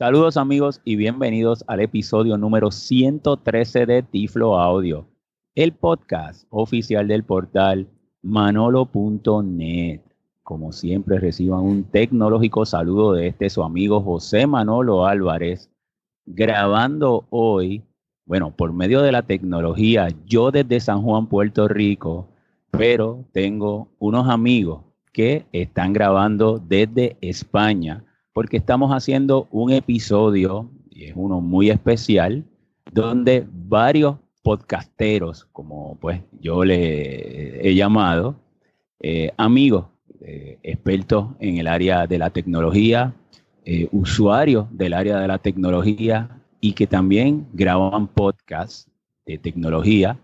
Saludos amigos y bienvenidos al episodio número 113 de Tiflo Audio, el podcast oficial del portal manolo.net. Como siempre reciban un tecnológico saludo de este su amigo José Manolo Álvarez, grabando hoy, bueno, por medio de la tecnología, yo desde San Juan, Puerto Rico, pero tengo unos amigos que están grabando desde España porque estamos haciendo un episodio, y es uno muy especial, donde varios podcasteros, como pues yo le he llamado, eh, amigos, eh, expertos en el área de la tecnología, eh, usuarios del área de la tecnología y que también graban podcasts de tecnología,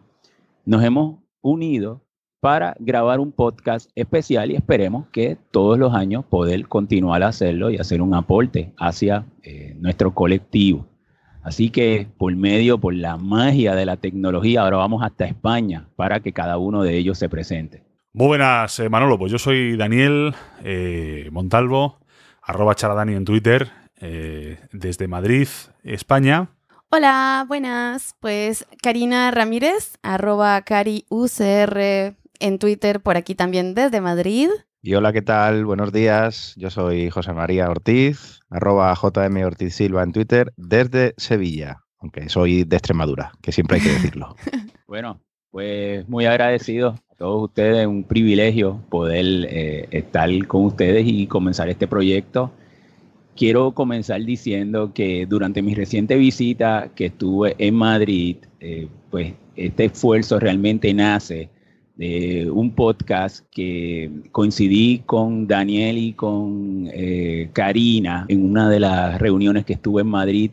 nos hemos unido para grabar un podcast especial y esperemos que todos los años poder continuar a hacerlo y hacer un aporte hacia eh, nuestro colectivo. Así que por medio, por la magia de la tecnología, ahora vamos hasta España para que cada uno de ellos se presente. Muy buenas, eh, Manolo. Pues yo soy Daniel eh, Montalvo, arroba charadani en Twitter, desde Madrid, España. Hola, buenas. Pues Karina Ramírez, arroba cariucr en Twitter, por aquí también desde Madrid. Y hola, ¿qué tal? Buenos días. Yo soy José María Ortiz, arroba JM Ortiz Silva en Twitter, desde Sevilla, aunque soy de Extremadura, que siempre hay que decirlo. bueno, pues muy agradecido a todos ustedes, un privilegio poder eh, estar con ustedes y comenzar este proyecto. Quiero comenzar diciendo que durante mi reciente visita que estuve en Madrid, eh, pues este esfuerzo realmente nace de un podcast que coincidí con Daniel y con eh, Karina en una de las reuniones que estuve en Madrid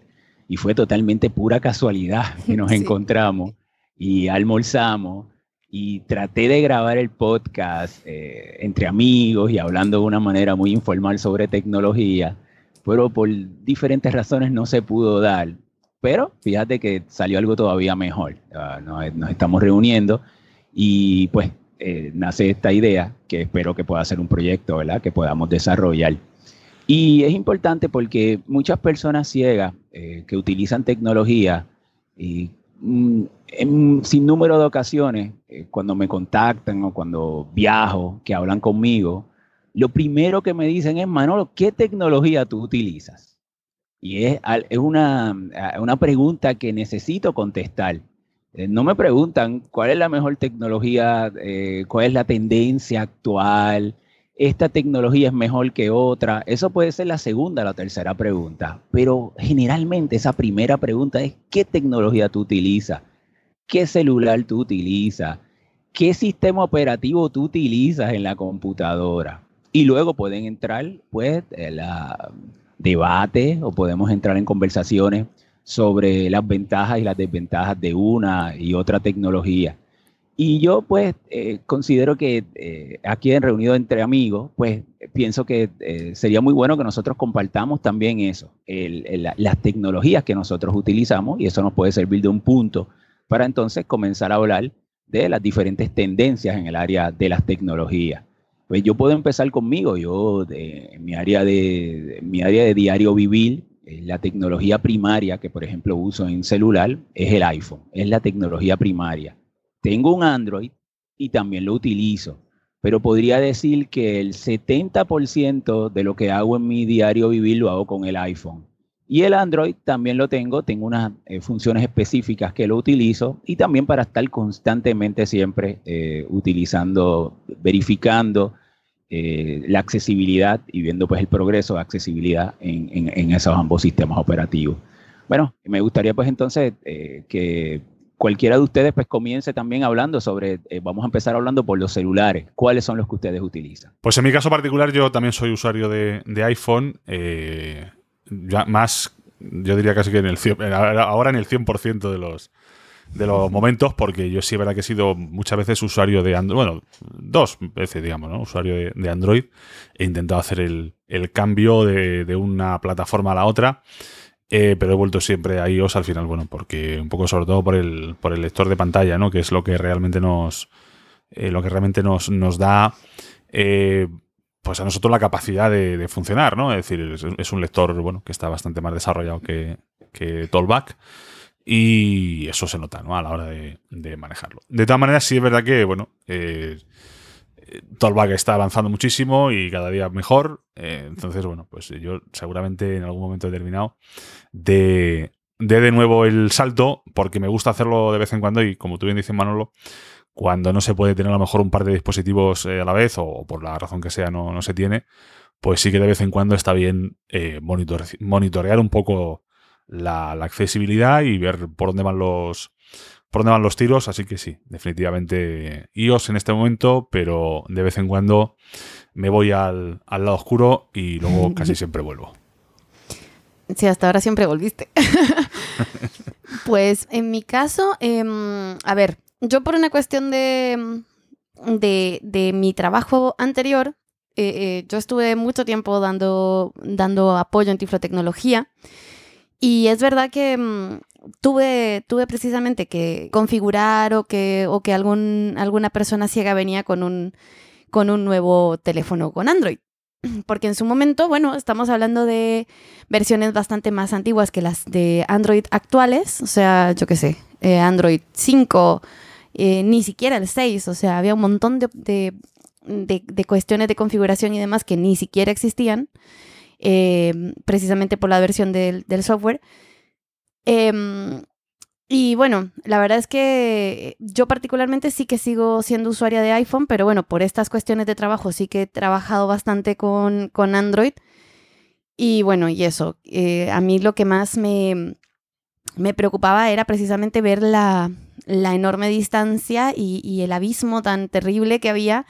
y fue totalmente pura casualidad que nos encontramos y almorzamos y traté de grabar el podcast eh, entre amigos y hablando de una manera muy informal sobre tecnología, pero por diferentes razones no se pudo dar. Pero fíjate que salió algo todavía mejor. Ah, nos estamos reuniendo y pues eh, nace esta idea que espero que pueda ser un proyecto, ¿verdad? Que podamos desarrollar. Y es importante porque muchas personas ciegas eh, que utilizan tecnología y mm, en sin número de ocasiones, eh, cuando me contactan o cuando viajo, que hablan conmigo, lo primero que me dicen es, Manolo, ¿qué tecnología tú utilizas? Y es, es una, una pregunta que necesito contestar eh, no me preguntan cuál es la mejor tecnología, eh, cuál es la tendencia actual, esta tecnología es mejor que otra. Eso puede ser la segunda o la tercera pregunta, pero generalmente esa primera pregunta es ¿qué tecnología tú utilizas? ¿Qué celular tú utilizas? ¿Qué sistema operativo tú utilizas en la computadora? Y luego pueden entrar, pues, en debate o podemos entrar en conversaciones sobre las ventajas y las desventajas de una y otra tecnología. Y yo pues eh, considero que eh, aquí en Reunido entre Amigos, pues pienso que eh, sería muy bueno que nosotros compartamos también eso, las tecnologías que nosotros utilizamos y eso nos puede servir de un punto para entonces comenzar a hablar de las diferentes tendencias en el área de las tecnologías. Pues yo puedo empezar conmigo, yo en mi área de, mi área de diario vivir, la tecnología primaria que, por ejemplo, uso en celular es el iPhone, es la tecnología primaria. Tengo un Android y también lo utilizo, pero podría decir que el 70% de lo que hago en mi diario vivir lo hago con el iPhone. Y el Android también lo tengo, tengo unas eh, funciones específicas que lo utilizo y también para estar constantemente siempre eh, utilizando, verificando eh, la accesibilidad y viendo pues el progreso de accesibilidad en, esos ambos sistemas operativos. Bueno, me gustaría pues entonces eh, que cualquiera de ustedes pues comience también hablando sobre, eh, vamos a empezar hablando por los celulares, ¿cuáles son los que ustedes utilizan? Pues en mi caso particular yo también soy usuario de, iPhone, ya más, yo diría casi que en el, ahora en el 100% de los, de los momentos, porque yo sí, verdad que he sido muchas veces usuario de Android, bueno, dos veces, digamos, ¿no? Usuario de, Android. He intentado hacer el, cambio de, una plataforma a la otra, eh, pero he vuelto siempre a iOS al final, bueno, porque un poco sobre todo por el, por el lector de pantalla, ¿no? Que es lo que realmente nos, eh, lo que realmente nos, nos da... Eh, pues a nosotros la capacidad de, funcionar, ¿no? Es decir, es, un lector, bueno, que está bastante más desarrollado que, que. Y eso se nota, ¿no? A la hora de, manejarlo. De todas maneras, sí es verdad que, bueno, eh, Tollback está avanzando muchísimo y cada día mejor. Eh, entonces, bueno, pues yo seguramente en algún momento determinado de, de de nuevo el salto, porque me gusta hacerlo de vez en cuando y como tú bien dices, Manolo, cuando no se puede tener a lo mejor un par de dispositivos eh, a la vez o, por la razón que sea no, no, se tiene, pues sí que de vez en cuando está bien eh, monitorear un poco la, accesibilidad y ver por dónde van los por dónde van los tiros, así que sí, definitivamente iOS en este momento, pero de vez en cuando me voy al, al lado oscuro y luego casi siempre vuelvo. Sí, hasta ahora siempre volviste. pues en mi caso, em, a ver, yo por una cuestión de, de, mi trabajo anterior, eh, eh, yo estuve mucho tiempo dando, dando apoyo en tiflotecnología y es verdad que mm, tuve, tuve precisamente que configurar o que, o que algún, alguna persona ciega venía con un, con un nuevo teléfono con Android. Porque en su momento, bueno, estamos hablando de versiones bastante más antiguas que las de Android actuales, o sea, yo qué sé, eh, Android 5 eh, ni siquiera el 6, o sea, había un montón de, cuestiones de configuración y demás que ni siquiera existían, eh, precisamente por la versión del, software. Em, y bueno, la verdad es que yo particularmente sí que sigo siendo usuaria de iPhone, pero bueno, por estas cuestiones de trabajo sí que he trabajado bastante con, Android. Y bueno, y eso, eh, a mí lo que más me, me preocupaba era precisamente ver la, la enorme distancia y, el abismo tan terrible que había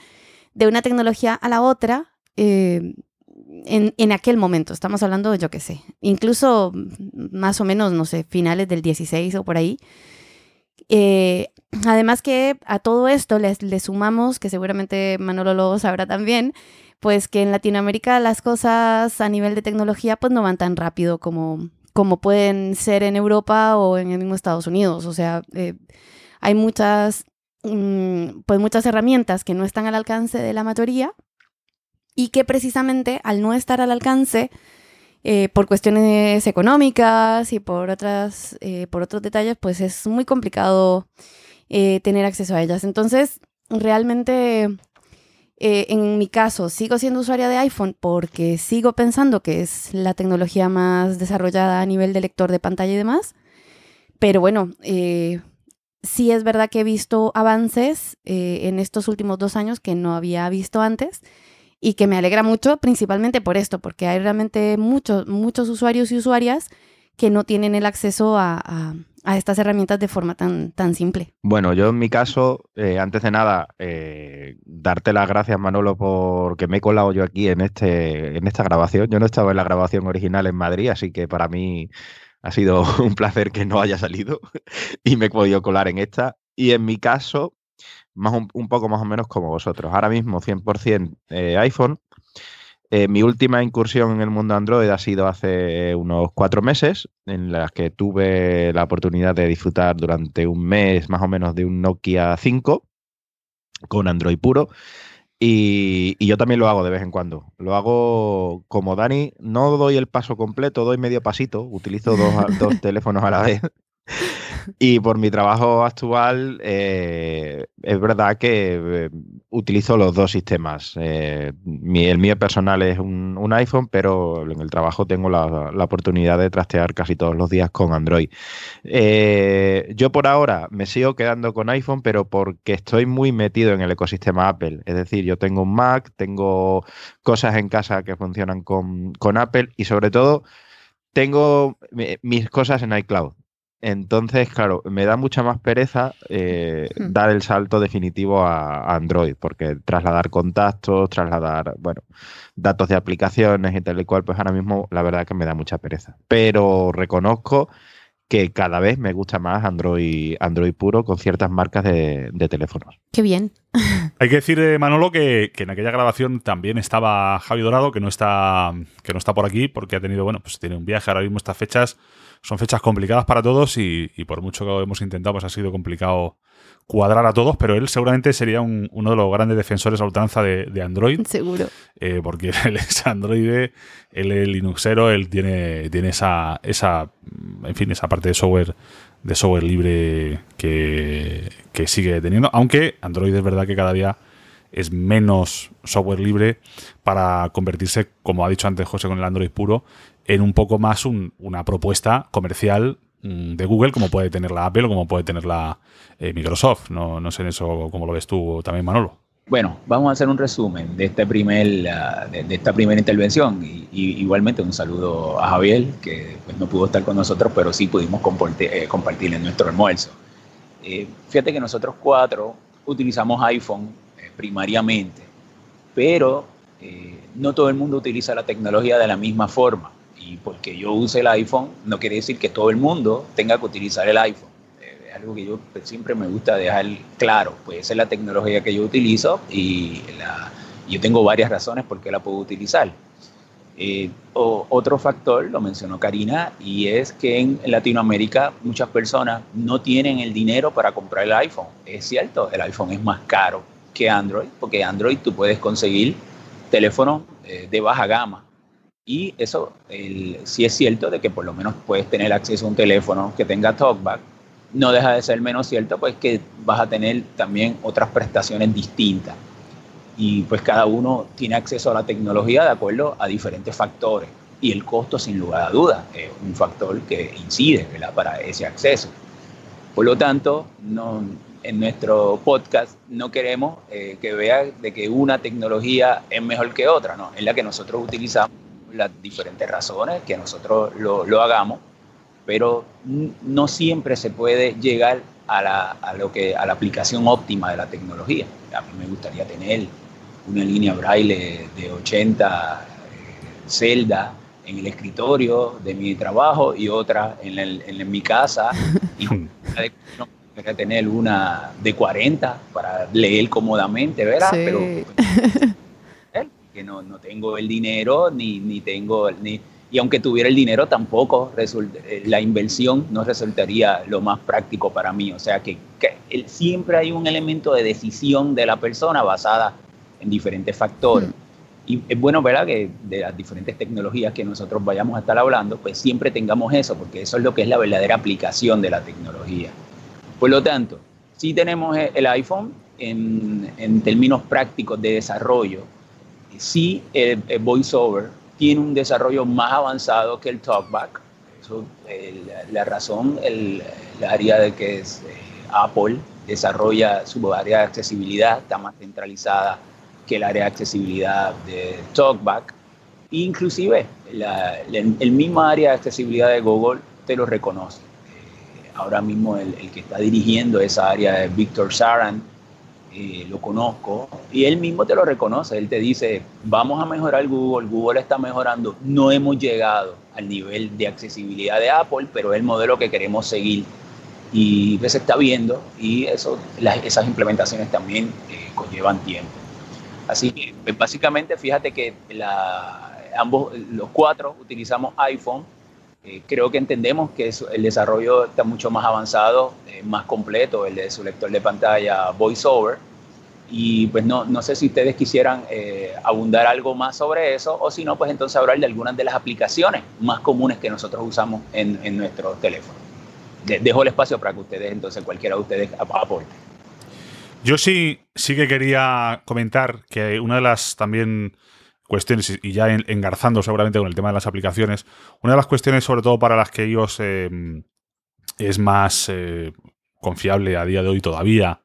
de una tecnología a la otra eh, en, aquel momento. Estamos hablando, yo qué sé, incluso más o menos, no sé, finales del 16 o por ahí. Eh, además que a todo esto le, le sumamos, que seguramente Manolo lo sabrá también, pues que en Latinoamérica las cosas a nivel de tecnología pues no van tan rápido como, como pueden ser en Europa o en el mismo Estados Unidos. O sea, eh, hay muchas, mm, pues muchas herramientas que no están al alcance de la mayoría y que precisamente al no estar al alcance, eh, por cuestiones económicas y por, otras, eh, por otros detalles, pues es muy complicado tener acceso a ellas. Entonces, realmente eh, en mi caso, sigo siendo usuaria de iPhone porque sigo pensando que es la tecnología más desarrollada a nivel de lector de pantalla y demás. Pero bueno, eh, sí es verdad que he visto avances eh, en estos últimos dos años que no había visto antes y que me alegra mucho, principalmente por esto, porque hay realmente muchos, muchos usuarios y usuarias que no tienen el acceso a a estas herramientas de forma tan, tan simple? Bueno, yo en mi caso, eh, antes de nada, eh, darte las gracias, Manolo, porque me he colado yo aquí en, este, en esta grabación. Yo no estaba en la grabación original en Madrid, así que para mí ha sido un placer que no haya salido y me he podido colar en esta. Y en mi caso, más un, poco más o menos como vosotros. Ahora mismo 100% eh, iPhone. Eh, mi última incursión en el mundo Android ha sido hace unos cuatro meses, en las que tuve la oportunidad de disfrutar durante un mes más o menos de un Nokia 5 con Android puro. Y, yo también lo hago de vez en cuando. Lo hago como Dani, no doy el paso completo, doy medio pasito, utilizo dos, dos teléfonos a la vez. Y por mi trabajo actual, eh, es verdad que eh, utilizo los dos sistemas. Eh, el mío personal es un, iPhone, pero en el trabajo tengo la, oportunidad de trastear casi todos los días con Android. yo por ahora me sigo quedando con iPhone, pero porque estoy muy metido en el ecosistema Apple. Es decir, yo tengo un Mac, tengo cosas en casa que funcionan con, con Apple y sobre todo tengo mis cosas en iCloud. Entonces, claro, me da mucha más pereza eh, hmm. dar el salto definitivo a, Android, porque trasladar contactos, trasladar, bueno, datos de aplicaciones y tal y cual, pues ahora mismo la verdad que me da mucha pereza. Pero reconozco que cada vez me gusta más Android, Android puro con ciertas marcas de, teléfonos. Qué bien. Hay que decir, eh, Manolo, que, en aquella grabación también estaba Javi Dorado, que no está, que no está por aquí, porque ha tenido, bueno, pues tiene un viaje. Ahora mismo estas fechas son fechas complicadas para todos y, por mucho que hemos intentado, pues ha sido complicado cuadrar a todos, pero él seguramente sería uno de los grandes defensores a ultranza de, Android. Seguro. Eh, porque él es Android, él es Linuxero, él tiene, tiene esa, esa, en fin, esa parte de software de software libre que, que sigue teniendo, aunque Android es verdad que cada día es menos software libre para convertirse, como ha dicho antes José con el Android puro, en un poco más una propuesta comercial Mm, de Google como puede tener la Apple o como puede tener la eh, Microsoft. No, no sé en eso cómo lo ves tú también, Manolo. Bueno, vamos a hacer un resumen de, este primer, de, esta primera intervención. Y, igualmente un saludo a Javier, que pues, no pudo estar con nosotros, pero sí pudimos compartir, eh, compartir en nuestro almuerzo. Eh, fíjate que nosotros cuatro utilizamos iPhone primariamente, pero no todo el mundo utiliza la tecnología de la misma forma y porque yo use el iPhone no quiere decir que todo el mundo tenga que utilizar el iPhone. Eh, es algo que yo pues, siempre me gusta dejar claro, pues esa es la tecnología que yo utilizo y yo tengo varias razones por qué la puedo utilizar. Eh, otro factor, lo mencionó Karina, y es que en Latinoamérica muchas personas no tienen el dinero para comprar el iPhone. Es cierto, el iPhone es más caro que Android, porque Android tú puedes conseguir teléfonos eh, de baja gama y eso sí es cierto de que por lo menos puedes tener acceso a un teléfono que tenga TalkBack. No deja de ser menos cierto pues que vas a tener también otras prestaciones distintas. Y pues cada uno tiene acceso a la tecnología de acuerdo a diferentes factores. Y el costo, sin lugar a dudas, es un factor que incide para ese acceso. Por lo tanto, no, en nuestro podcast no queremos eh, que vean de que una tecnología es mejor que otra, no, es la que nosotros utilizamos las diferentes razones que nosotros lo, lo hagamos, pero no siempre se puede llegar a la, a, lo que, a la aplicación óptima de la tecnología. A mí me gustaría tener una línea braille de 80 eh, celdas en el escritorio de mi trabajo y otra en, el, en mi casa. Y no, tener una de 40 para leer cómodamente, ¿verdad? Pero que no, no tengo el dinero ni, ni tengo ni y aunque tuviera el dinero tampoco eh, la inversión no resultaría lo más práctico para mí. O sea que, siempre hay un elemento de decisión de la persona basada en diferentes factores. Mm. Y es bueno, ¿verdad?, que de las diferentes tecnologías que nosotros vayamos a estar hablando, pues siempre tengamos eso, porque eso es lo que es la verdadera aplicación de la tecnología. Por lo tanto, si tenemos el iPhone en, en términos prácticos de desarrollo, sí el, VoiceOver tiene un desarrollo más avanzado que el TalkBack. Eso, la, razón, el, área de que es, eh, Apple desarrolla su área de accesibilidad, está más centralizada que el área de accesibilidad de TalkBack. Inclusive el mismo área de accesibilidad de Google te lo reconoce. Eh, ahora mismo el, el, que está dirigiendo esa área es Victor Saran, eh, lo conozco, y él mismo te lo reconoce, él te dice, vamos a mejorar Google, Google está mejorando, no hemos llegado al nivel de accesibilidad de Apple, pero es el modelo que queremos seguir y pues se está viendo y eso, esas implementaciones también eh, conllevan tiempo. Así que pues, básicamente fíjate que la, ambos, los cuatro utilizamos iPhone, eh, creo que entendemos que el desarrollo está mucho más avanzado, eh, más completo, el de su lector de pantalla VoiceOver. Y pues no, no sé si ustedes quisieran eh, abundar algo más sobre eso o si no, pues entonces hablar de algunas de las aplicaciones más comunes que nosotros usamos en, en nuestro teléfono. dejo el espacio para que ustedes, entonces cualquiera de ustedes aporte. Yo sí, sí que quería comentar que una de las también cuestiones, y ya engarzando seguramente con el tema de las aplicaciones, una de las cuestiones sobre todo para las que ellos em, es más eh, confiable a día de hoy todavía,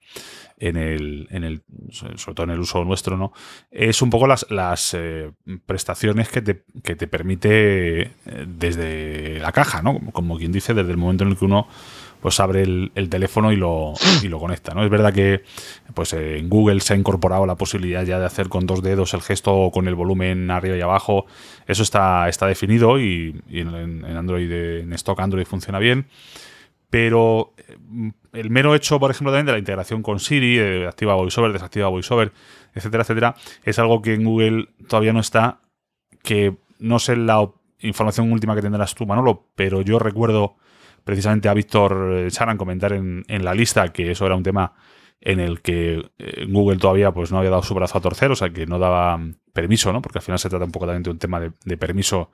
en el, en el, sobre todo en el uso nuestro, ¿no? Es un poco las, las eh, prestaciones que te, que te permite eh, desde la caja, ¿no? Como quien dice, desde el momento en el que uno pues abre el, teléfono y lo, y lo conecta. ¿no? Es verdad que pues en Google se ha incorporado la posibilidad ya de hacer con dos dedos el gesto o con el volumen arriba y abajo. Eso está, está definido y, en, Android, en stock Android funciona bien. Pero eh, el mero hecho, por ejemplo, también de la integración con Siri, eh, activa VoiceOver, desactiva VoiceOver, etcétera, etcétera, es algo que en Google todavía no está, que no sé la información última que tendrás tú, Manolo, pero yo recuerdo precisamente a Víctor Charan eh, comentar en, la lista que eso era un tema en el que Google todavía pues no había dado su brazo a torcer, o sea que no daba permiso, ¿no? Porque al final se trata un poco también de un tema de permiso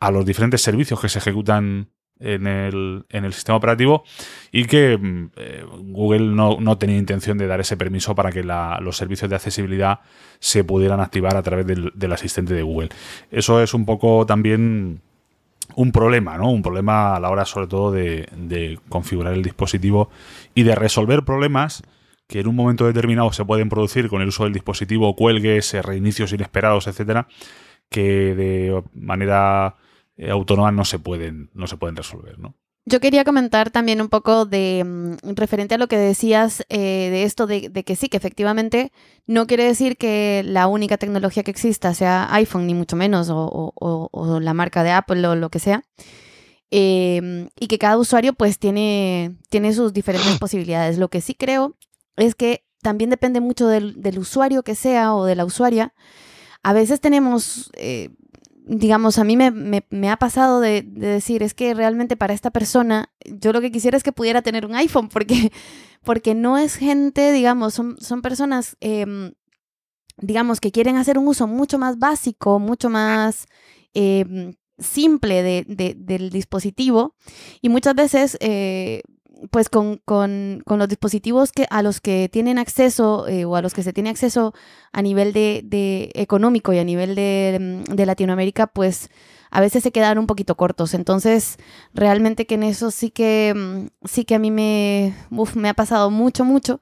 a los diferentes servicios que se ejecutan en el, en el sistema operativo y que mm, eh, Google no, tenía intención de dar ese permiso para que los servicios de accesibilidad se pudieran activar a través del, asistente de Google. Eso es un poco también un problema, ¿no? Un problema a la hora sobre todo de, configurar el dispositivo y de resolver problemas que en un momento determinado se pueden producir con el uso del dispositivo, cuelgues, reinicios inesperados, etcétera, que de manera eh, autónomas no se pueden, no se pueden resolver, ¿no? Yo quería comentar también un poco de mm, referente a lo que decías eh, de esto de, que sí, que efectivamente no quiere decir que la única tecnología que exista sea iPhone, ni mucho menos, o, la marca de Apple o lo que sea. Em, y que cada usuario pues tiene, tiene sus diferentes posibilidades. Lo que sí creo es que también depende mucho del, usuario que sea o de la usuaria. A veces tenemos eh, digamos, a mí me, ha pasado de, decir, es que realmente para esta persona, yo lo que quisiera es que pudiera tener un iPhone, porque, porque no es gente, digamos, son, son personas, em, digamos, que quieren hacer un uso mucho más básico, mucho más em, simple del dispositivo, y muchas veces... Eh, pues con, los dispositivos que, a los que tienen acceso eh, o a los que se tiene acceso a nivel de, económico y a nivel de, mm, de, Latinoamérica, pues a veces se quedan un poquito cortos. Entonces, realmente que en eso sí que, mm, sí que a mí me, me ha pasado mucho, mucho.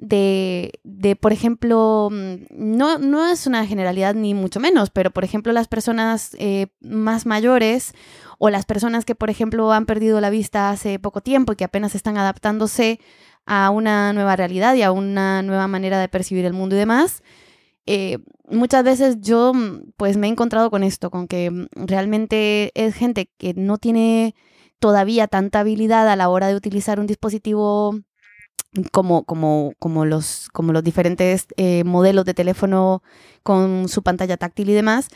De, de, por ejemplo, mm, no, no es una generalidad ni mucho menos, pero por ejemplo las personas eh, más mayores o las personas que, por ejemplo, han perdido la vista hace poco tiempo y que apenas están adaptándose a una nueva realidad y a una nueva manera de percibir el mundo y demás. Eh, muchas veces yo pues me he encontrado con esto, con que realmente es gente que no tiene todavía tanta habilidad a la hora de utilizar un dispositivo como, como, como, los, como los diferentes eh, modelos de teléfono con su pantalla táctil y demás,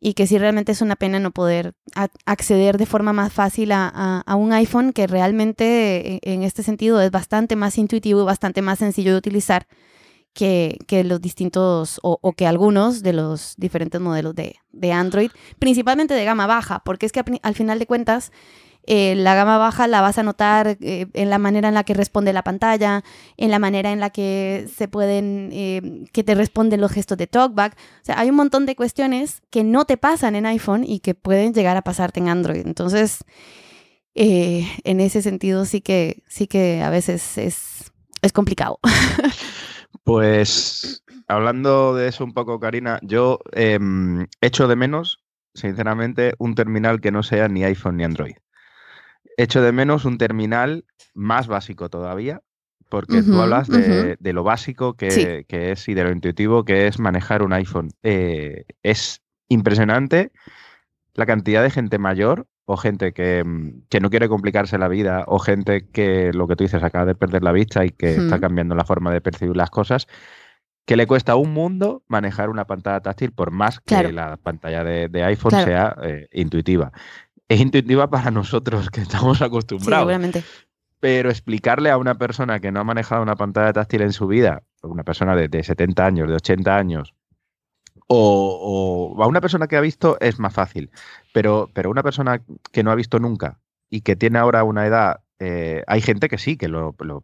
y que sí realmente es una pena no poder acceder de forma más fácil a, un iPhone que realmente e, en este sentido es bastante más intuitivo y bastante más sencillo de utilizar que, los distintos o, que algunos de los diferentes modelos de, de, Android, principalmente de gama baja, porque es que al final de cuentas eh, la gama baja la vas a notar eh, en la manera en la que responde la pantalla, en la manera en la que se pueden, eh, que te responden los gestos de talkback. O sea, hay un montón de cuestiones que no te pasan en iPhone y que pueden llegar a pasarte en Android. Entonces, en ese sentido sí que, sí que a veces es, es complicado. Pues hablando de eso un poco, Karina, yo em, echo de menos, sinceramente, un terminal que no sea ni iPhone ni Android echo de menos un terminal más básico todavía, porque tú hablas de, lo básico que, es y de lo intuitivo que es manejar un iPhone. Eh, es impresionante la cantidad de gente mayor o gente que, mm, no quiere complicarse la vida o gente que, lo que tú dices, acaba de perder la vista y que está cambiando la forma de percibir las cosas, que le cuesta un mundo manejar una pantalla táctil por más que la pantalla de, iPhone sea eh, intuitiva es intuitiva para nosotros que estamos acostumbrados. Pero explicarle a una persona que no ha manejado una pantalla táctil en su vida, una persona de, 70 años, de 80 años, o, a una persona que ha visto es más fácil. Pero, pero una persona que no ha visto nunca y que tiene ahora una edad, eh, hay gente que sí, que lo, lo,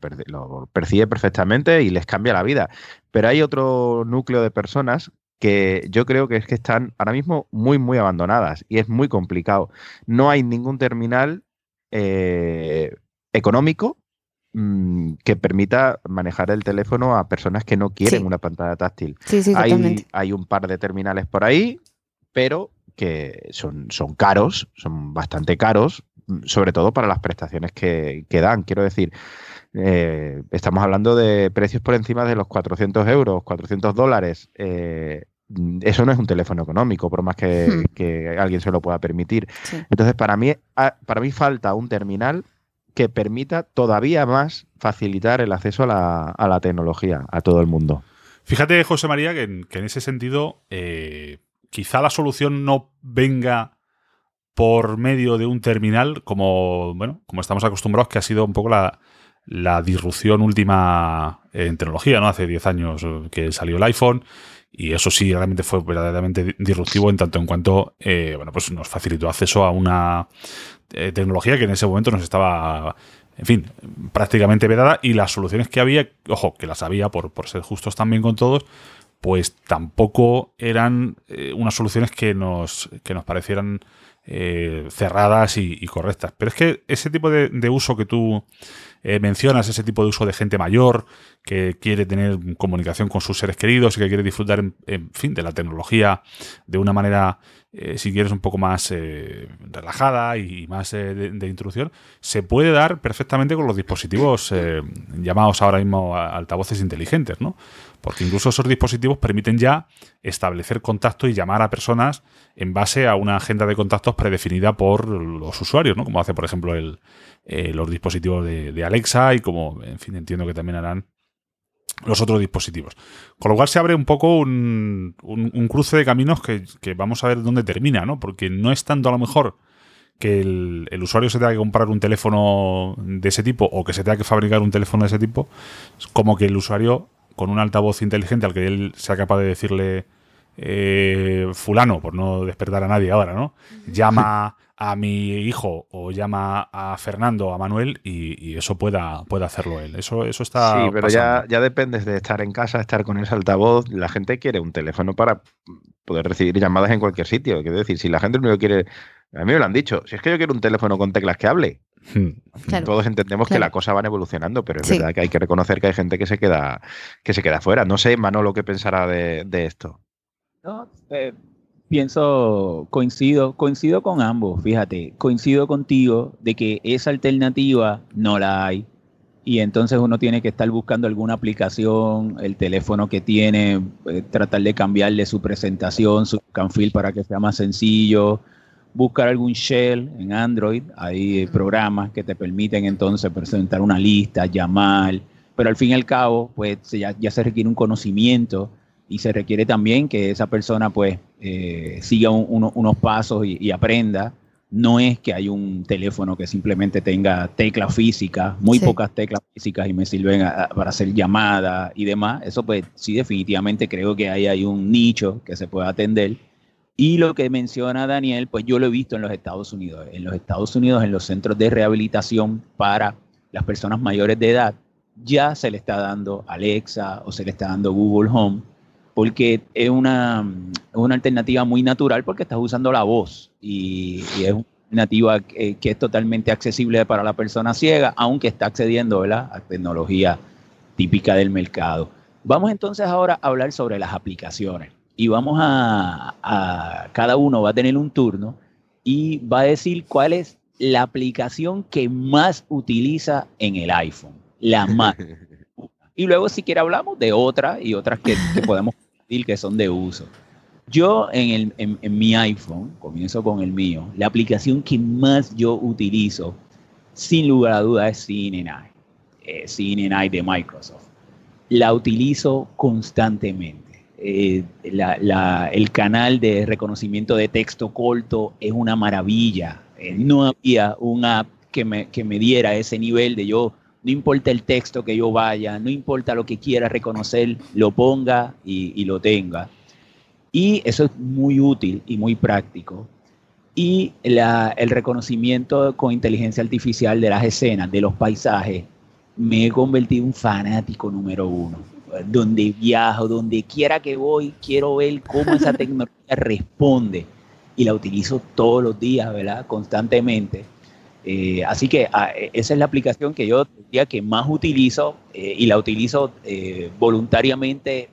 percibe perfectamente y les cambia la vida. Pero hay otro núcleo de personas que yo creo que es que están ahora mismo muy, muy abandonadas y es muy complicado. No hay ningún terminal eh, económico mm, que permita manejar el teléfono a personas que no quieren una pantalla táctil. Sí, sí, hay, hay, un par de terminales por ahí, pero que son, son caros, son bastante caros, sobre todo para las prestaciones que, que dan. Quiero decir, eh, estamos hablando de precios por encima de los 400 euros, 400 dólares. Eh, eso no es un teléfono económico, por más que, hmm. alguien se lo pueda permitir. Entonces, para mí, para mí falta un terminal que permita todavía más facilitar el acceso a la, tecnología a todo el mundo. Fíjate, José María, que en, ese sentido, eh, quizá la solución no venga por medio de un terminal, como bueno, como estamos acostumbrados, que ha sido un poco la, la disrupción última en tecnología, ¿no? Hace 10 años que salió el iPhone y eso sí realmente fue verdaderamente disruptivo en tanto en cuanto eh, bueno, pues nos facilitó acceso a una eh, tecnología que en ese momento nos estaba en fin, prácticamente vedada y las soluciones que había, ojo, que las había por, por ser justos también con todos, pues tampoco eran eh, unas soluciones que nos, que nos parecieran cerradas y, correctas. Pero es que ese tipo de, de uso que tú eh, mencionas ese tipo de uso de gente mayor que quiere tener comunicación con sus seres queridos y que quiere disfrutar, en, fin, de la tecnología de una manera, eh, si quieres, un poco más eh, relajada y más de, de, introducción, se puede dar perfectamente con los dispositivos llamados ahora mismo altavoces inteligentes, ¿no? Porque incluso esos dispositivos permiten ya establecer contacto y llamar a personas en base a una agenda de contactos predefinida por los usuarios, ¿no? Como hace, por ejemplo, el, eh, los dispositivos de, Alexa y como, en fin, entiendo que también harán los otros dispositivos. Con lo cual se abre un poco un, cruce de caminos que, vamos a ver dónde termina, ¿no? Porque no es tanto a lo mejor que el, usuario se tenga que comprar un teléfono de ese tipo o que se tenga que fabricar un teléfono de ese tipo, como que el usuario con un altavoz inteligente al que él sea capaz de decirle eh, fulano, por no despertar a nadie ahora, ¿no? Llama a mi hijo o llama a Fernando o a Manuel y, eso pueda, pueda hacerlo él. Eso, eso está. Sí, pero ya, ya dependes de estar en casa, estar con ese altavoz. La gente quiere un teléfono para poder recibir llamadas en cualquier sitio. Quiero decir, si la gente no quiere. A mí me lo han dicho. Si es que yo quiero un teléfono con teclas que hable. Hmm. Todos entendemos que la cosa van evolucionando, pero es verdad que hay que reconocer que hay gente que se queda, que se queda fuera. No sé, Manolo, qué pensará de, de esto. No, eh, pienso, coincido, coincido con ambos, fíjate, coincido contigo de que esa alternativa no la hay. Y entonces uno tiene que estar buscando alguna aplicación, el teléfono que tiene, eh, tratar de cambiarle su presentación, su canfil para que sea más sencillo, buscar algún shell en Android, hay programas que te permiten entonces presentar una lista, llamar, pero al fin y al cabo, pues ya se requiere un conocimiento y se requiere también que esa persona pues eh, siga unos pasos y, aprenda. No es que hay un teléfono que simplemente tenga teclas físicas, muy pocas teclas físicas y me sirven para hacer llamadas y demás. Eso pues sí definitivamente creo que ahí hay un nicho que se puede atender. Y lo que menciona Daniel, pues yo lo he visto en los Estados Unidos. En los Estados Unidos, en los centros de rehabilitación para las personas mayores de edad, ya se le está dando Alexa o se le está dando Google Home porque es una, una, alternativa muy natural porque estás usando la voz y, es una alternativa que, es totalmente accesible para la persona ciega, aunque está accediendo a tecnología típica del mercado. Vamos entonces ahora a hablar sobre las aplicaciones y vamos a, a cada uno va a tener un turno y va a decir cuál es la aplicación que más utiliza en el iPhone, la más. Y luego si quiere hablamos de otras y otras que, podemos que son de uso. Yo en, el, en, mi iPhone, comienzo con el mío, la aplicación que más yo utilizo, sin lugar a dudas, es CineNI, eh, CineNI de Microsoft. La utilizo constantemente. Eh, el canal de reconocimiento de texto corto es una maravilla. Eh, no había una app que me, que me diera ese nivel de yo no importa el texto que yo vaya, no importa lo que quiera reconocer, lo ponga y, lo tenga. Y eso es muy útil y muy práctico. Y el reconocimiento con inteligencia artificial de las escenas, de los paisajes, me he convertido en un fanático número uno. Donde viajo, donde quiera que voy, quiero ver cómo esa tecnología responde. Y la utilizo todos los días, ¿verdad? Constantemente. Eh, así que ah, e, esa es la aplicación que yo diría que más utilizo eh, y la utilizo eh, voluntariamente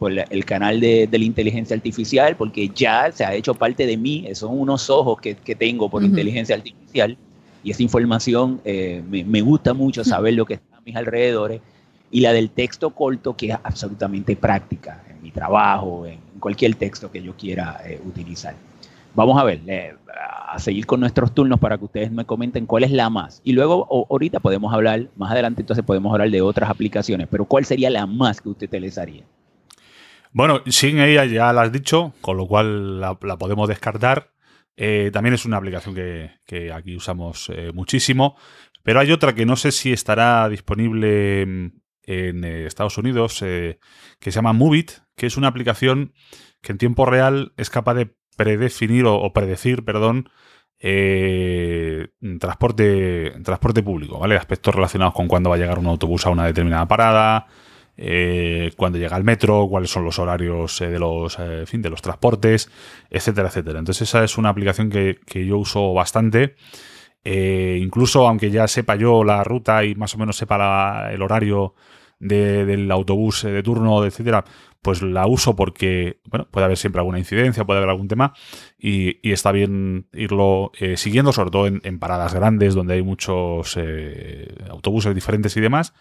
por el canal de, la inteligencia artificial porque ya se ha hecho parte de mí, son unos ojos que, tengo por inteligencia artificial Y esa información eh, me, gusta mucho saber lo que está a mis alrededores. Y la del texto corto, que es absolutamente práctica en mi trabajo, en cualquier texto que yo quiera eh, utilizar. Vamos a ver, a seguir con nuestros turnos para que ustedes me comenten cuál es la más. Y luego, ahorita podemos hablar, más adelante entonces podemos hablar de otras aplicaciones, pero ¿cuál sería la más que usted utilizaría? Bueno, sin ella ya la has dicho, con lo cual la, podemos descartar. Eh, también es una aplicación que, aquí usamos eh, muchísimo, pero hay otra que no sé si estará disponible mm, en eh, Estados Unidos, que se llama Movit, que es una aplicación que en tiempo real es capaz de predefinir o, predecir, perdón, transporte, transporte público, ¿vale? Aspectos relacionados con cuándo va a llegar un autobús a una determinada parada, eh, cuando llega el metro, cuáles son los horarios eh, de los eh, fin, de los transportes, etcétera, etcétera. Entonces esa es una aplicación que, yo uso bastante. incluso aunque ya sepa yo la ruta y más o menos sepa el horario del autobús de turno, etcétera, pues la uso porque bueno, puede haber siempre alguna incidencia, puede haber algún tema y, está bien irlo siguiendo, sobre todo en, paradas grandes donde hay muchos autobuses diferentes y demás.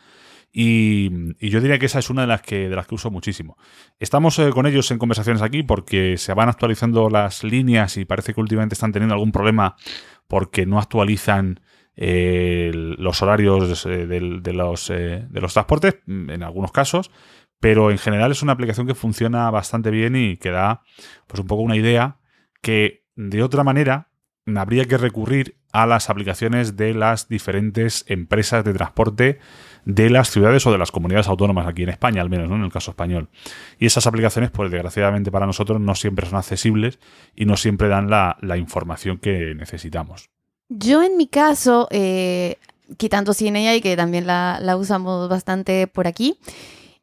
Y, yo diría que esa es una de las que, de las que uso muchísimo. Estamos eh, con ellos en conversaciones aquí porque se van actualizando las líneas y parece que últimamente están teniendo algún problema porque no actualizan eh, los horarios eh, de, los, de los transportes, en algunos casos, pero en general es una aplicación que funciona bastante bien y que da pues, un poco una idea que de otra manera habría que recurrir a las aplicaciones de las diferentes empresas de transporte de las ciudades o de las comunidades autónomas aquí en España, al menos, ¿no? en el caso español. Y esas aplicaciones, pues desgraciadamente para nosotros, no siempre son accesibles y no siempre dan la, información que necesitamos. Yo en mi caso, eh, quitando y que también la, la usamos bastante por aquí,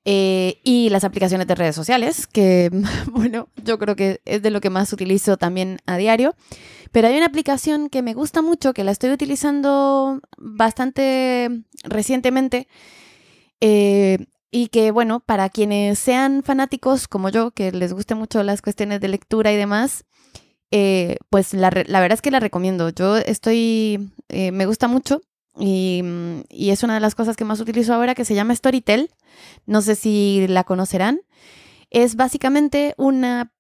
eh, y las aplicaciones de redes sociales, que bueno, yo creo que es de lo que más utilizo también a diario. Pero hay una aplicación que me gusta mucho, que la estoy utilizando bastante recientemente. Eh, y que, bueno, para quienes sean fanáticos como yo, que les guste mucho las cuestiones de lectura y demás, eh, pues la, la, verdad es que la recomiendo. Yo estoy, me gusta mucho y, es una de las cosas que más utilizo ahora que se llama Storytel. No sé si la conocerán. Es básicamente una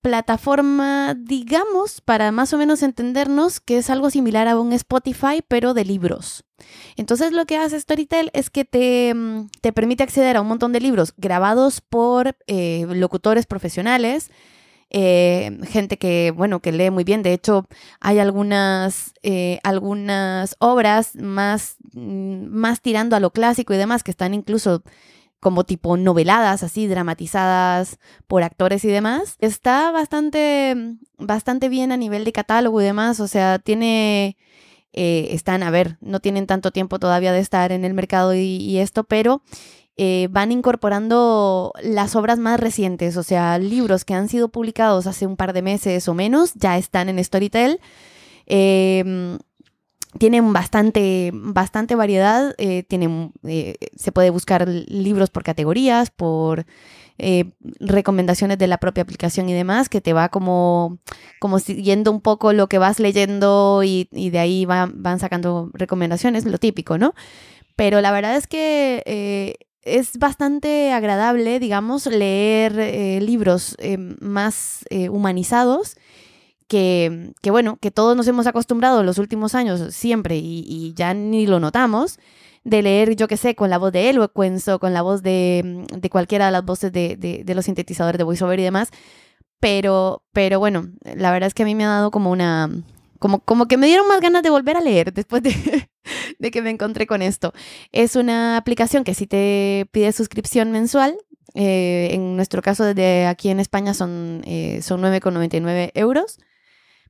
plataforma, digamos, para más o menos entendernos, que es algo similar a un Spotify, pero de libros. Entonces lo que hace Storytel es que te, te permite acceder a un montón de libros grabados por eh, locutores profesionales, eh, gente que, bueno, que lee muy bien. De hecho, hay algunas, eh, algunas obras más, mm, más tirando a lo clásico y demás que están incluso como tipo noveladas, así dramatizadas por actores y demás. Está bastante, bastante bien a nivel de catálogo y demás. O sea, tiene... Eh, están, a ver, no tienen tanto tiempo todavía de estar en el mercado y esto, pero eh, van incorporando las obras más recientes, o sea, libros que han sido publicados hace un par de meses o menos, ya están en Storytel. Em, tienen bastante, bastante variedad, eh, eh, se puede buscar libros por categorías, por recomendaciones de la propia aplicación y demás, que te va como, como siguiendo un poco lo que vas leyendo y, de ahí van sacando recomendaciones, lo típico, ¿no? Pero la verdad es que es bastante agradable, digamos, leer eh, libros eh, más eh, humanizados que, que, bueno, que todos nos hemos acostumbrado en los últimos años siempre y, ya ni lo notamos, de leer, yo qué sé, con la voz de Eloquence o con la voz de, de cualquiera de las voces de, de, los sintetizadores de VoiceOver y demás. Pero, pero bueno, la verdad es que a mí me ha dado como una, como, como que me dieron más ganas de volver a leer después de, de que me encontré con esto. Es una aplicación que sí te pide suscripción mensual. Eh, en nuestro caso, desde aquí en España son, eh, son 9,99 euros.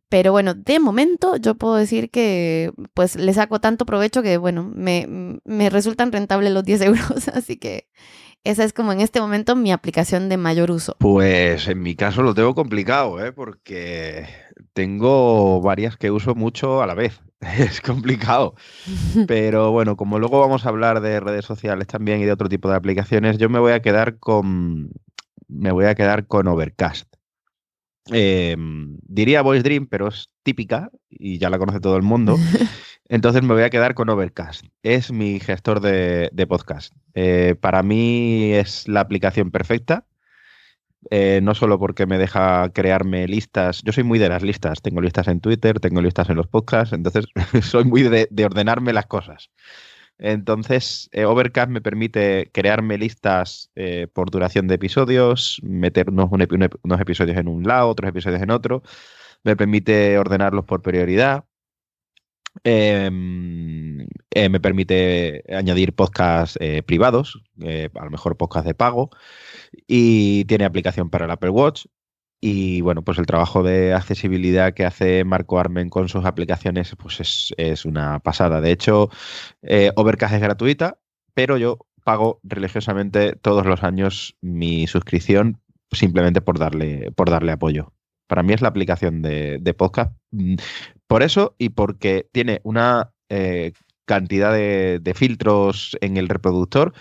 Pero bueno, de momento yo puedo decir que pues le saco tanto provecho que bueno, me, me resultan rentables los 10 euros. Así que esa es como en este momento mi aplicación de mayor uso. Pues en mi caso lo tengo complicado, ¿eh? porque tengo varias que uso mucho a la vez. Es complicado. Pero bueno, como luego vamos a hablar de redes sociales también y de otro tipo de aplicaciones, yo me voy a quedar con. Me voy a quedar con Overcast. Em, diría Voice Dream, pero es típica y ya la conoce todo el mundo. Entonces me voy a quedar con Overcast. Es mi gestor de, podcast. Eh, para mí es la aplicación perfecta. Eh, no solo porque me deja crearme listas. Yo soy muy de las listas. Tengo listas en Twitter, tengo listas en los podcasts. Entonces soy muy de, ordenarme las cosas. Entonces, eh, Overcast me permite crearme listas por duración de episodios, meter unos, episodios en un lado, otros episodios en otro. Me permite ordenarlos por prioridad Em, eh, me permite añadir podcasts eh, privados, eh, a lo mejor podcast de pago, y tiene aplicación para el Apple Watch. Y bueno, pues el trabajo de accesibilidad que hace Marco Armen con sus aplicaciones, pues es, una pasada. De hecho, Overcast es gratuita, pero yo pago religiosamente todos los años mi suscripción simplemente por darle, por darle apoyo. Para mí es la aplicación de, de podcast mm, por eso y porque tiene una eh, cantidad de, filtros en el reproductor,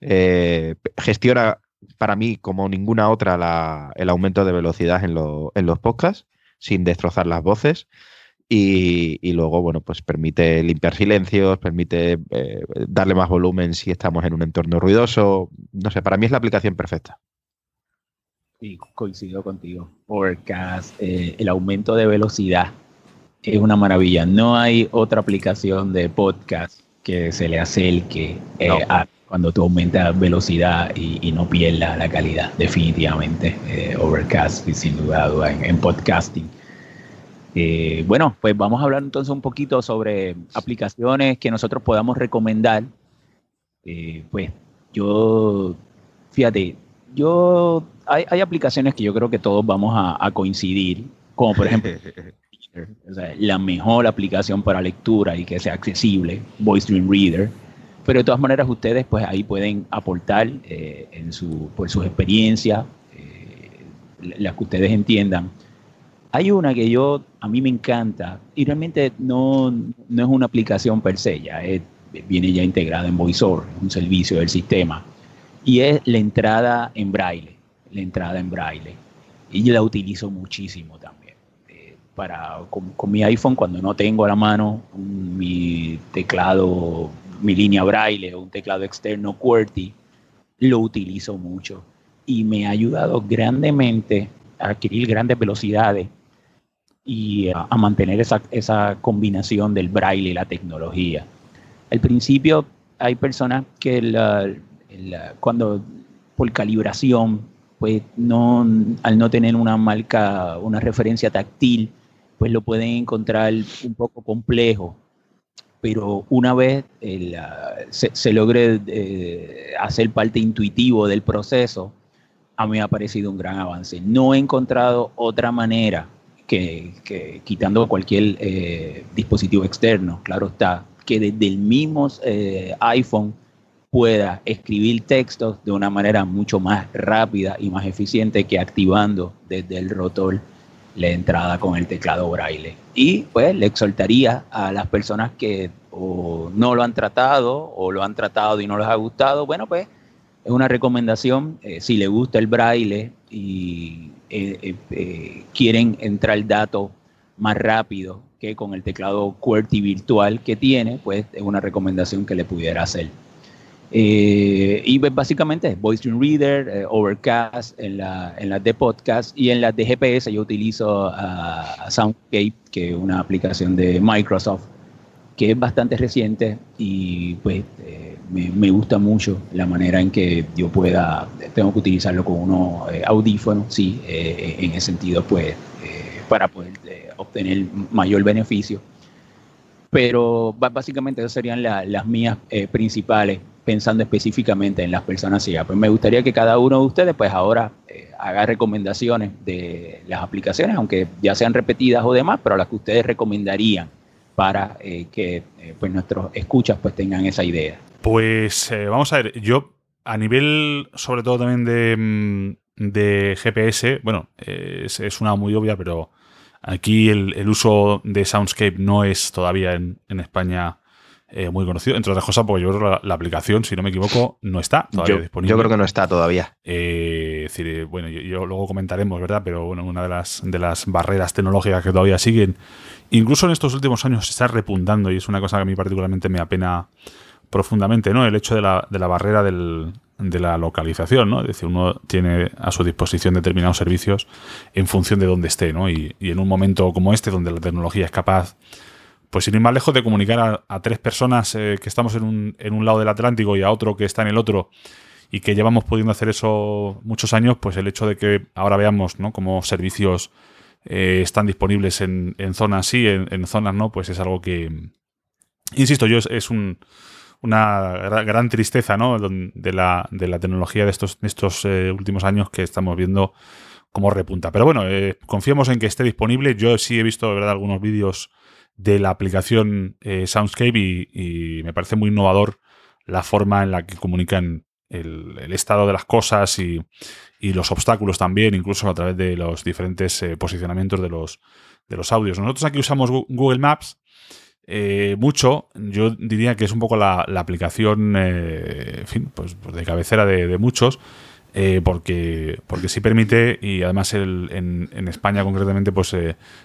eh, gestiona para mí como ninguna otra el aumento de velocidad en, los podcasts sin destrozar las voces. Y, luego, bueno, pues permite limpiar silencios, permite eh, darle más volumen si estamos en un entorno ruidoso. No sé, para mí es la aplicación perfecta. Sí, coincido contigo. Overcast, el aumento de velocidad es una maravilla. No hay otra aplicación de podcast que se le acerque eh, cuando tú aumentas velocidad y, no pierdas la calidad, definitivamente. Eh, Overcast, sin duda, en, podcasting. Eh, bueno, pues vamos a hablar entonces un poquito sobre aplicaciones que nosotros podamos recomendar. pues yo, fíjate, yo hay, aplicaciones que yo creo que todos vamos a, a coincidir, como por ejemplo la mejor aplicación para lectura y que sea accesible, Voice Dream Reader. Pero de todas maneras ustedes pues ahí pueden aportar eh, en su, por sus experiencias, eh, las que ustedes entiendan. Hay una que yo, a mí me encanta y realmente no, no es una aplicación per se, ya viene ya integrada en VoiceOver, un servicio del sistema, y es la entrada en braille, la entrada en braille. Y yo la utilizo muchísimo también para, con, mi iPhone cuando no tengo a la mano mi teclado, mi línea braille o un teclado externo QWERTY, lo utilizo mucho y me ha ayudado grandemente a adquirir grandes velocidades y a, mantener esa, esa, combinación del braille y la tecnología. Al principio hay personas que cuando por calibración, pues no, al no tener una marca, una referencia táctil, pues lo pueden encontrar un poco complejo, pero una vez se, logre eh, hacer parte intuitivo del proceso, a mí me ha parecido un gran avance. No he encontrado otra manera que, quitando cualquier eh, dispositivo externo, claro está, que desde el mismo eh, iPhone pueda escribir textos de una manera mucho más rápida y más eficiente que activando desde el rotor la entrada con el teclado braille. Y pues le exhortaría a las personas que o no lo han tratado o lo han tratado y no les ha gustado, bueno, pues es una recomendación, eh, si le gusta el braille y eh, eh, quieren entrar el dato más rápido que con el teclado QWERTY virtual que tiene, pues es una recomendación que le pudiera hacer. Eh, y pues, básicamente es Voice Dream Reader, eh, Overcast en, la, en las de podcast y en las de GPS yo utilizo a, Soundscape, que es una aplicación de Microsoft que es bastante reciente y pues eh, me, gusta mucho la manera en que yo pueda, tengo que utilizarlo con unos audífonos, sí, en ese sentido pues para poder obtener mayor beneficio. Pero básicamente esas serían las mías principales pensando específicamente en las personas ciegas. Pues me gustaría que cada uno de ustedes, pues ahora eh, haga recomendaciones de las aplicaciones, aunque ya sean repetidas o demás, pero las que ustedes recomendarían para eh, que eh, pues nuestros escuchas pues tengan esa idea. Pues vamos a ver, yo a nivel sobre todo también de, mm, GPS, bueno, es, una muy obvia, pero aquí el, uso de Soundscape no es todavía en, en España eh, muy conocido. Entre otras cosas, porque yo creo que la, aplicación, si no me equivoco, no está todavía disponible. Yo creo que no está todavía. Eh, es decir, bueno, yo, luego comentaremos, ¿verdad? Pero bueno, una de las, de las barreras tecnológicas que todavía siguen, incluso en estos últimos años, se está repuntando y es una cosa que a mí particularmente me apena profundamente, ¿no? El hecho de la, de la barrera del, de la localización, ¿no? Es decir, uno tiene a su disposición determinados servicios en función de dónde esté, ¿no? Y, en un momento como este, donde la tecnología es capaz, pues sin ir más lejos de comunicar a, tres personas eh, que estamos en un, en un lado del Atlántico y a otro que está en el otro, y que llevamos pudiendo hacer eso muchos años, pues el hecho de que ahora veamos, ¿no? Como servicios eh, están disponibles en, en zonas sí, en, zonas no, pues es algo que, insisto, yo es un una gran tristeza ¿no? de, la, de la tecnología de estos, estos eh, últimos años que estamos viendo cómo repunta. Pero bueno, confiamos en que esté disponible. Yo sí he visto verdad, algunos vídeos de la aplicación eh, Soundscape y, me parece muy innovador la forma en la que comunican el, estado de las cosas y, y, los obstáculos también, incluso a través de los diferentes posicionamientos de los, de los audios. Nosotros aquí usamos Google Maps eh, mucho, yo diría que es un poco la, aplicación, eh, pues, pues, de cabecera de, muchos, eh, porque, porque sí permite, y además en, España concretamente, pues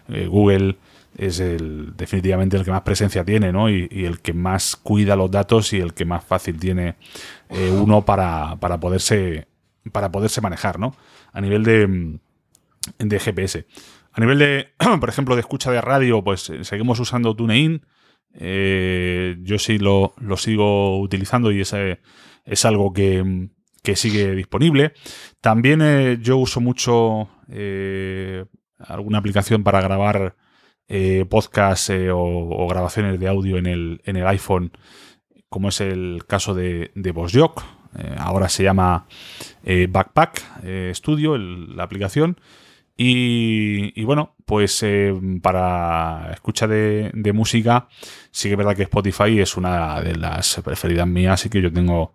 Google es el, definitivamente el que más presencia tiene, ¿no? Y, el que más cuida los datos y el que más fácil tiene uno para, para, poderse, para poderse manejar, ¿no? A nivel de, de GPS. A nivel de, por ejemplo, de escucha de radio, pues seguimos usando TuneIn. Eh, yo sí lo, sigo utilizando y es, es algo que, sigue disponible. También eh, yo uso mucho eh, alguna aplicación para grabar podcasts o, grabaciones de audio en el, en el iPhone, como es el caso de, de VozJock. ahora se llama Backpack Studio, la aplicación. Y, bueno, pues eh, para escucha de, música, sí que es verdad que Spotify es una de las preferidas mías y que yo tengo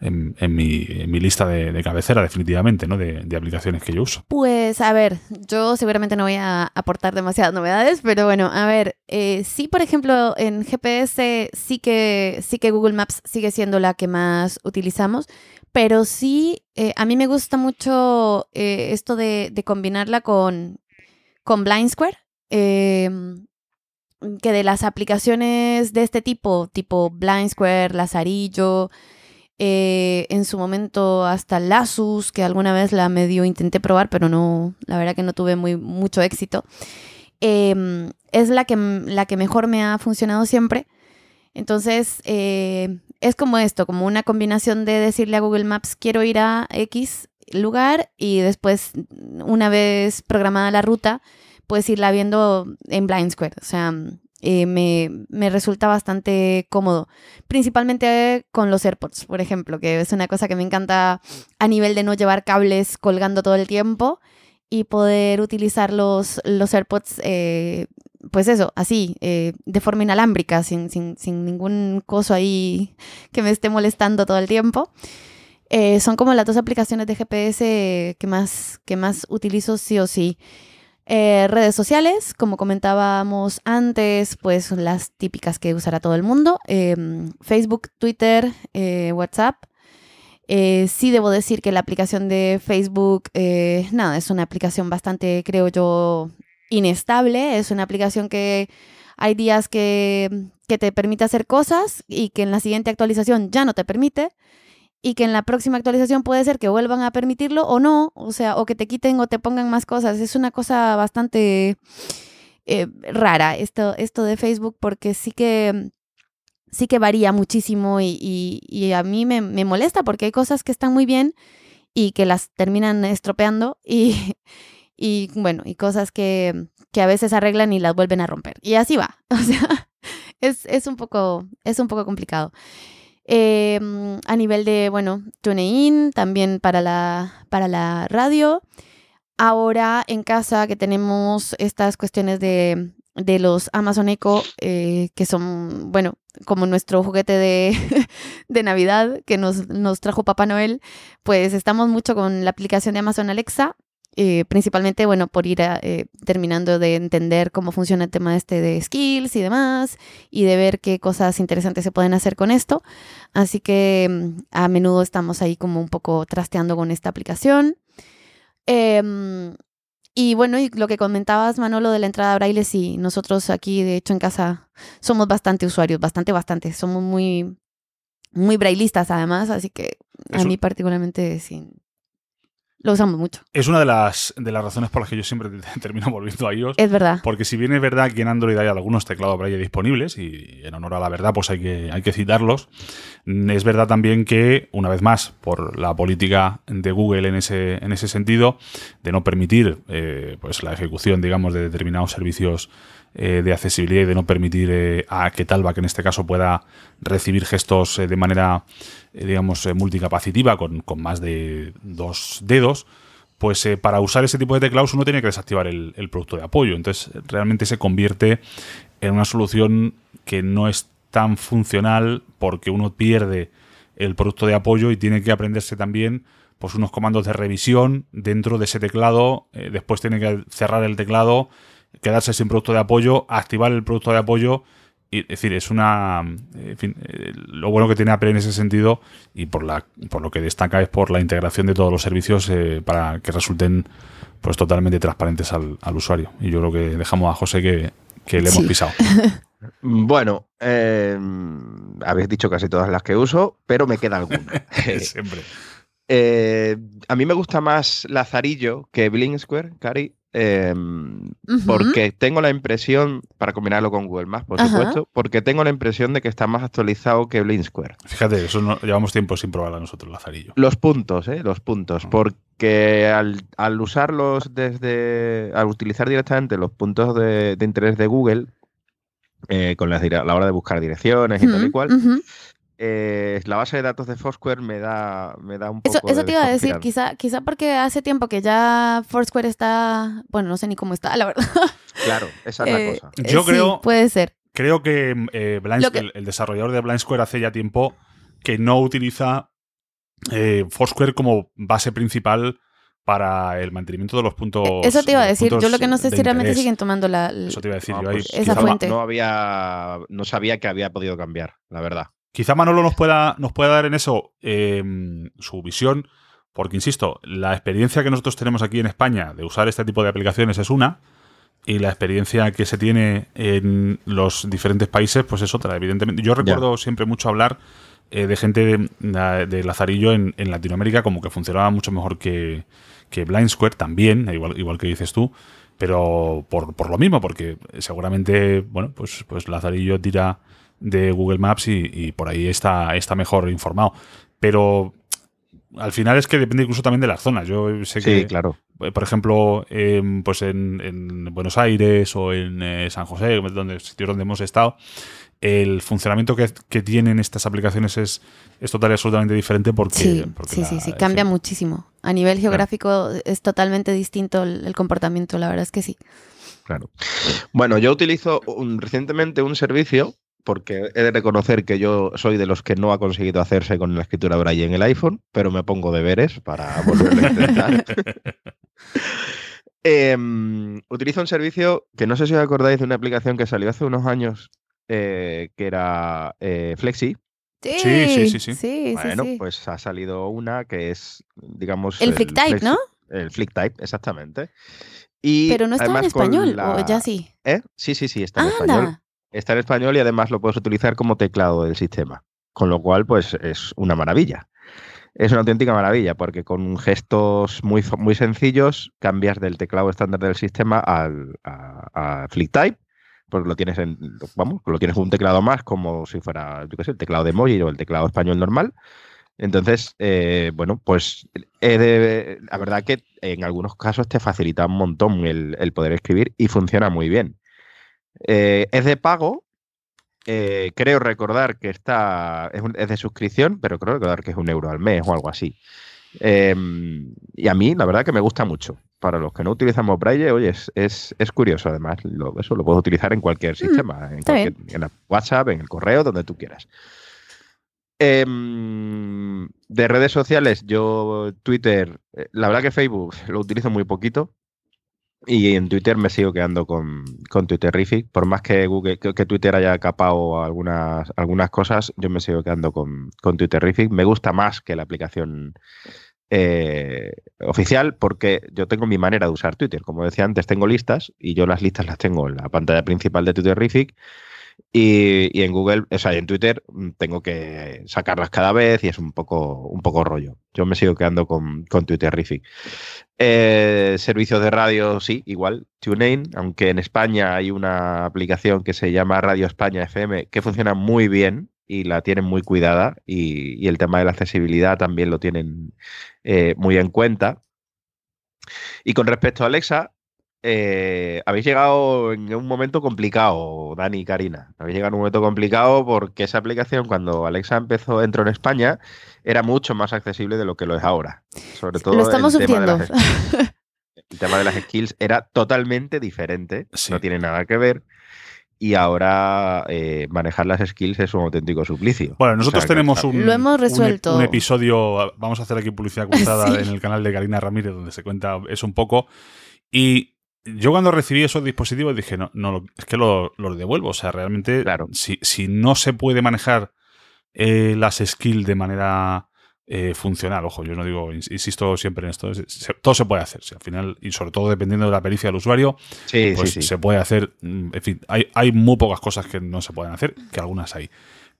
en, mi, lista de, cabecera, definitivamente, ¿no? De, aplicaciones que yo uso. Pues a ver, yo seguramente no voy a aportar demasiadas novedades, pero bueno, a ver, eh, sí, por ejemplo, en GPS sí que, sí que Google Maps sigue siendo la que más utilizamos pero sí, eh, a mí me gusta mucho eh, esto de, combinarla con, con Blind Square. Em, que de las aplicaciones de este tipo, tipo Blind Square, Lazarillo, eh, en su momento hasta Lasus, que alguna vez la medio intenté probar, pero no, la verdad que no tuve muy, mucho éxito, em, es la que, la que mejor me ha funcionado siempre. Entonces, es como esto, como una combinación de decirle a Google Maps quiero ir a X lugar y después, una vez programada la ruta, puedes irla viendo en Blind Square. O sea, eh, me, resulta bastante cómodo. Principalmente con los AirPods, por ejemplo, que es una cosa que me encanta a nivel de no llevar cables colgando todo el tiempo y poder utilizar los, los AirPods eh, pues eso, así, eh, de forma inalámbrica, sin, ningún coso ahí que me esté molestando todo el tiempo. Son como las dos aplicaciones de GPS que más, que más utilizo sí o sí. Eh, redes sociales, como comentábamos antes, pues las típicas que usará todo el mundo. Em, Facebook, Twitter, WhatsApp. sí debo decir que la aplicación de Facebook, nada, es una aplicación bastante, creo yo, inestable, es una aplicación que hay días que, te permite hacer cosas y que en la siguiente actualización ya no te permite y que en la próxima actualización puede ser que vuelvan a permitirlo o no, o sea, o que te quiten o te pongan más cosas. Es una cosa bastante eh, rara esto, esto de Facebook porque sí que sí que varía muchísimo y, a mí me, me, molesta porque hay cosas que están muy bien y que las terminan estropeando y, y bueno, y cosas que, que a veces arreglan y las vuelven a romper. Y así va. O sea, es, es, un, poco, es un poco complicado. Em, a nivel de, bueno, TuneIn, también para la, para la radio. Ahora en casa que tenemos estas cuestiones de, de los Amazon Echo, eh, que son, bueno, como nuestro juguete de, de Navidad que nos, nos trajo Papá Noel, pues estamos mucho con la aplicación de Amazon Alexa eh, principalmente, bueno, por ir eh, terminando de entender cómo funciona el tema este de skills y demás, y de ver qué cosas interesantes se pueden hacer con esto. Así que mm, a menudo estamos ahí como un poco trasteando con esta aplicación. Em, y bueno, y lo que comentabas, Manolo, de la entrada a braille, sí, nosotros aquí, de hecho, en casa somos bastante usuarios, bastante, bastante. Somos muy, muy brailistas, además, así que a mí particularmente sí, lo usamos mucho. Es una de las, de las razones por las que yo siempre termino volviendo a iOS. Es verdad. Porque si bien es verdad que en Android hay algunos teclados Braille disponibles, y en honor a la verdad, pues hay que, hay que citarlos, es verdad también que, una vez más, por la política de Google en ese, en ese sentido, de no permitir eh, pues la ejecución, digamos, de determinados servicios eh, de accesibilidad y de no permitir eh, a que Talba, que en este caso pueda recibir gestos de manera digamos, eh, multicapacitiva con, más de dos dedos, pues eh, para usar ese tipo de teclados uno tiene que desactivar el, producto de apoyo. Entonces realmente se convierte en una solución que no es tan funcional porque uno pierde el producto de apoyo y tiene que aprenderse también pues unos comandos de revisión dentro de ese teclado, después tiene que cerrar el teclado, quedarse sin producto de apoyo, activar el producto de apoyo es decir, es una. En fin, eh, lo bueno que tiene Apple en ese sentido y por, la, por lo que destaca es por la integración de todos los servicios eh, para que resulten pues totalmente transparentes al, usuario. Y yo creo que dejamos a José que, le hemos pisado. Bueno, eh, habéis dicho casi todas las que uso, pero me queda alguna. Siempre. A mí me gusta más Lazarillo que Bling Square, Cari, Em, porque tengo la impresión, para combinarlo con Google Maps, por supuesto, porque tengo la impresión de que está más actualizado que Blind Square. Fíjate, eso no, llevamos tiempo sin probarla nosotros, Lazarillo. Los puntos, ¿eh? Los puntos. Mm. Porque al, usarlos desde. al utilizar directamente los puntos de, interés de Google, eh, con la, la, hora de buscar direcciones y tal y cual, eh, la base de datos de Foursquare me da, me da un poco Eso, eso te iba a decir, quizá, quizá porque hace tiempo que ya Foursquare está, bueno, no sé ni cómo está, la verdad. Claro, esa es la eh, cosa. Yo creo, puede ser. Creo que, eh, el, desarrollador de Blind Square hace ya tiempo que no utiliza Foursquare como base principal para el mantenimiento de los puntos. Eso te iba a decir. Yo lo que no sé si realmente siguen tomando la, Eso te iba a decir. pues, esa fuente. No, había, no sabía que había podido cambiar, la verdad. Quizá Manolo nos pueda, nos pueda dar en eso em, su visión, porque insisto, la experiencia que nosotros tenemos aquí en España de usar este tipo de aplicaciones es una, y la experiencia que se tiene en los diferentes países, pues es otra, evidentemente. Yo recuerdo siempre mucho hablar eh, de gente de, Lazarillo en, Latinoamérica, como que funcionaba mucho mejor que, que Blind Square también, igual, igual que dices tú, pero por, por lo mismo, porque seguramente, bueno, pues, pues Lazarillo tira de Google Maps y, por ahí está, está mejor informado. Pero al final es que depende incluso también de las zonas. Yo sé que, claro. Eh, por ejemplo, pues en, Buenos Aires o en eh, San José, donde, sitios donde hemos estado, el funcionamiento que, tienen estas aplicaciones es, es total y absolutamente diferente porque... Sí, sí, sí, sí, cambia muchísimo. A nivel geográfico es totalmente distinto el, comportamiento, la verdad es que sí. Claro. Bueno, yo utilizo recientemente un servicio porque he de reconocer que yo soy de los que no ha conseguido hacerse con la escritura braille en el iPhone, pero me pongo deberes para volver a intentar. Em, utilizo un servicio que no sé si os acordáis de una aplicación que salió hace unos años eh, que era eh, Flexi. Sí, sí, sí, sí. bueno, pues ha salido una que es, digamos. El, FlickType, ¿no? El FlickType, exactamente. Pero no está en español, o ya sí. ¿Eh? Sí, sí, sí, está en español está en español y además lo puedes utilizar como teclado del sistema. Con lo cual, pues es una maravilla. Es una auténtica maravilla porque con gestos muy, muy sencillos cambias del teclado estándar del sistema al, a, FlickType porque lo tienes en, vamos, lo tienes un teclado más como si fuera, el teclado de emoji o el teclado español normal. Entonces, eh, bueno, pues la verdad que en algunos casos te facilita un montón el poder escribir y funciona muy bien. Eh, es de pago. Eh, creo recordar que está. Es, de suscripción, pero creo recordar que es un euro al mes o algo así. Em, y a mí, la verdad, que me gusta mucho. Para los que no utilizamos Braille, oye, es, curioso además. eso lo puedo utilizar en cualquier mm, sistema, en, WhatsApp, en el correo, donde tú quieras. Em, de redes sociales, yo Twitter, eh, la verdad que Facebook lo utilizo muy poquito. Y en Twitter me sigo quedando con, con Twitterific. Por más que Google, que, Twitter haya capado algunas, algunas cosas, yo me sigo quedando con, con Twitterific. Me gusta más que la aplicación eh, oficial porque yo tengo mi manera de usar Twitter. Como decía antes, tengo listas y yo las listas las tengo en la pantalla principal de Twitterific y, en Google, o sea, en Twitter mm, tengo que sacarlas cada vez y es un poco, un poco rollo. Yo me sigo quedando con, con Twitterific. Eh, servicios de radio, sí, igual, TuneIn, aunque en España hay una aplicación que se llama Radio España FM que funciona muy bien y la tienen muy cuidada y, el tema de la accesibilidad también lo tienen eh, muy en cuenta. Y con respecto a Alexa, eh, habéis llegado en un momento complicado, Dani y Karina. Habéis llegado en un momento complicado porque esa aplicación, cuando Alexa empezó, entró en España, era mucho más accesible de lo que lo es ahora. Sobre todo lo estamos el tema, de las, el tema de las skills era totalmente diferente. No tiene nada que ver y ahora eh, manejar las skills es un auténtico suplicio. Bueno, nosotros tenemos un, Lo hemos resuelto. Un, episodio, vamos a hacer aquí publicidad cruzada en el canal de Karina Ramírez donde se cuenta eso un poco. Y yo cuando recibí esos dispositivos dije, no, no es que los lo devuelvo. O sea, realmente, claro. si, si no se puede manejar eh, las skills de manera eh, funcional. Ojo, yo no digo, insisto siempre en esto, todo se puede hacer. al final, y sobre todo dependiendo de la pericia del usuario, pues se puede hacer. Mm, en fin, hay, hay, muy pocas cosas que no se pueden hacer, que algunas hay.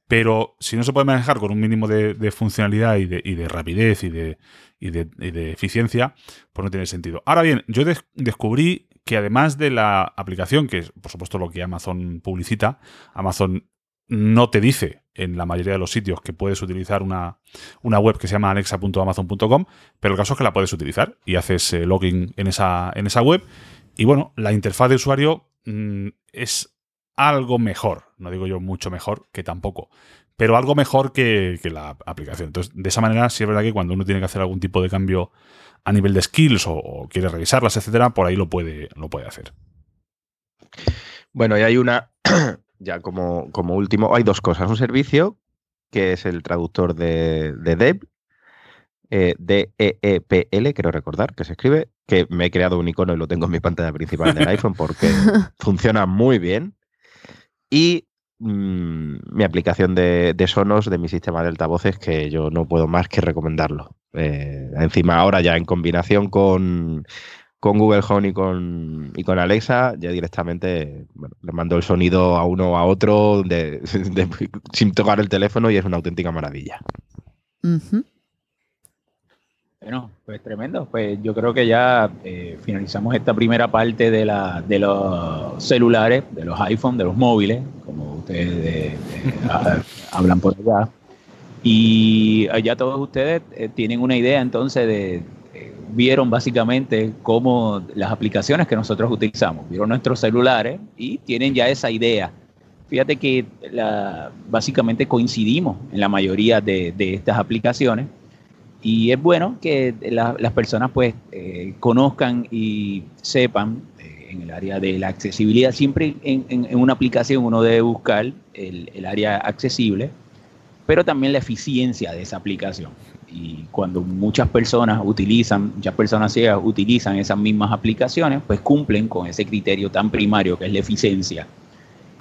Pero si no se puede manejar con un mínimo de, funcionalidad y de, y de, rapidez y de, y de, eficiencia, pues no tiene sentido. Ahora bien, yo descubrí que además de la aplicación, que es por supuesto lo que Amazon publicita, Amazon no te dice en la mayoría de los sitios que puedes utilizar una, web que se llama alexa.amazon.com, pero el caso es que la puedes utilizar y haces eh, login en esa, en esa web. Y bueno, la interfaz de usuario mm, es algo mejor, no digo yo mucho mejor, que tampoco, pero algo mejor que, la aplicación. Entonces, de esa manera, sí es verdad que cuando uno tiene que hacer algún tipo de cambio a nivel de skills o, o quiere revisarlas, etcétera, por ahí lo puede, lo puede hacer. Bueno, y hay una ya como, como último, hay dos cosas. Un servicio que es el traductor de, de Deb, eh, D-E-E-P-L, quiero recordar, que se escribe, que me he creado un icono y lo tengo en mi pantalla principal del iPhone porque funciona muy bien. Y mm, mi aplicación de, de, Sonos de mi sistema de altavoces, que yo no puedo más que recomendarlo. Eh, encima, ahora ya en combinación con con Google Home y con, y con Alexa, ya directamente le mando el sonido a uno o a otro sin tocar el teléfono y es una auténtica maravilla. Bueno, pues tremendo. Pues yo creo que ya eh, finalizamos esta primera parte de, la, de los celulares, de los iPhones, de los móviles, como ustedes eh, hablan por allá. Y ya todos ustedes eh, tienen una idea entonces de, vieron básicamente cómo las aplicaciones que nosotros utilizamos, vieron nuestros celulares y tienen ya esa idea. Fíjate que básicamente coincidimos en la mayoría de, estas aplicaciones y es bueno que las personas pues eh, conozcan y sepan eh, en el área de la accesibilidad. Siempre en, una aplicación uno debe buscar el área accesible, pero también la eficiencia de esa aplicación y cuando muchas personas utilizan, muchas personas ciegas utilizan esas mismas aplicaciones, pues cumplen con ese criterio tan primario que es la eficiencia,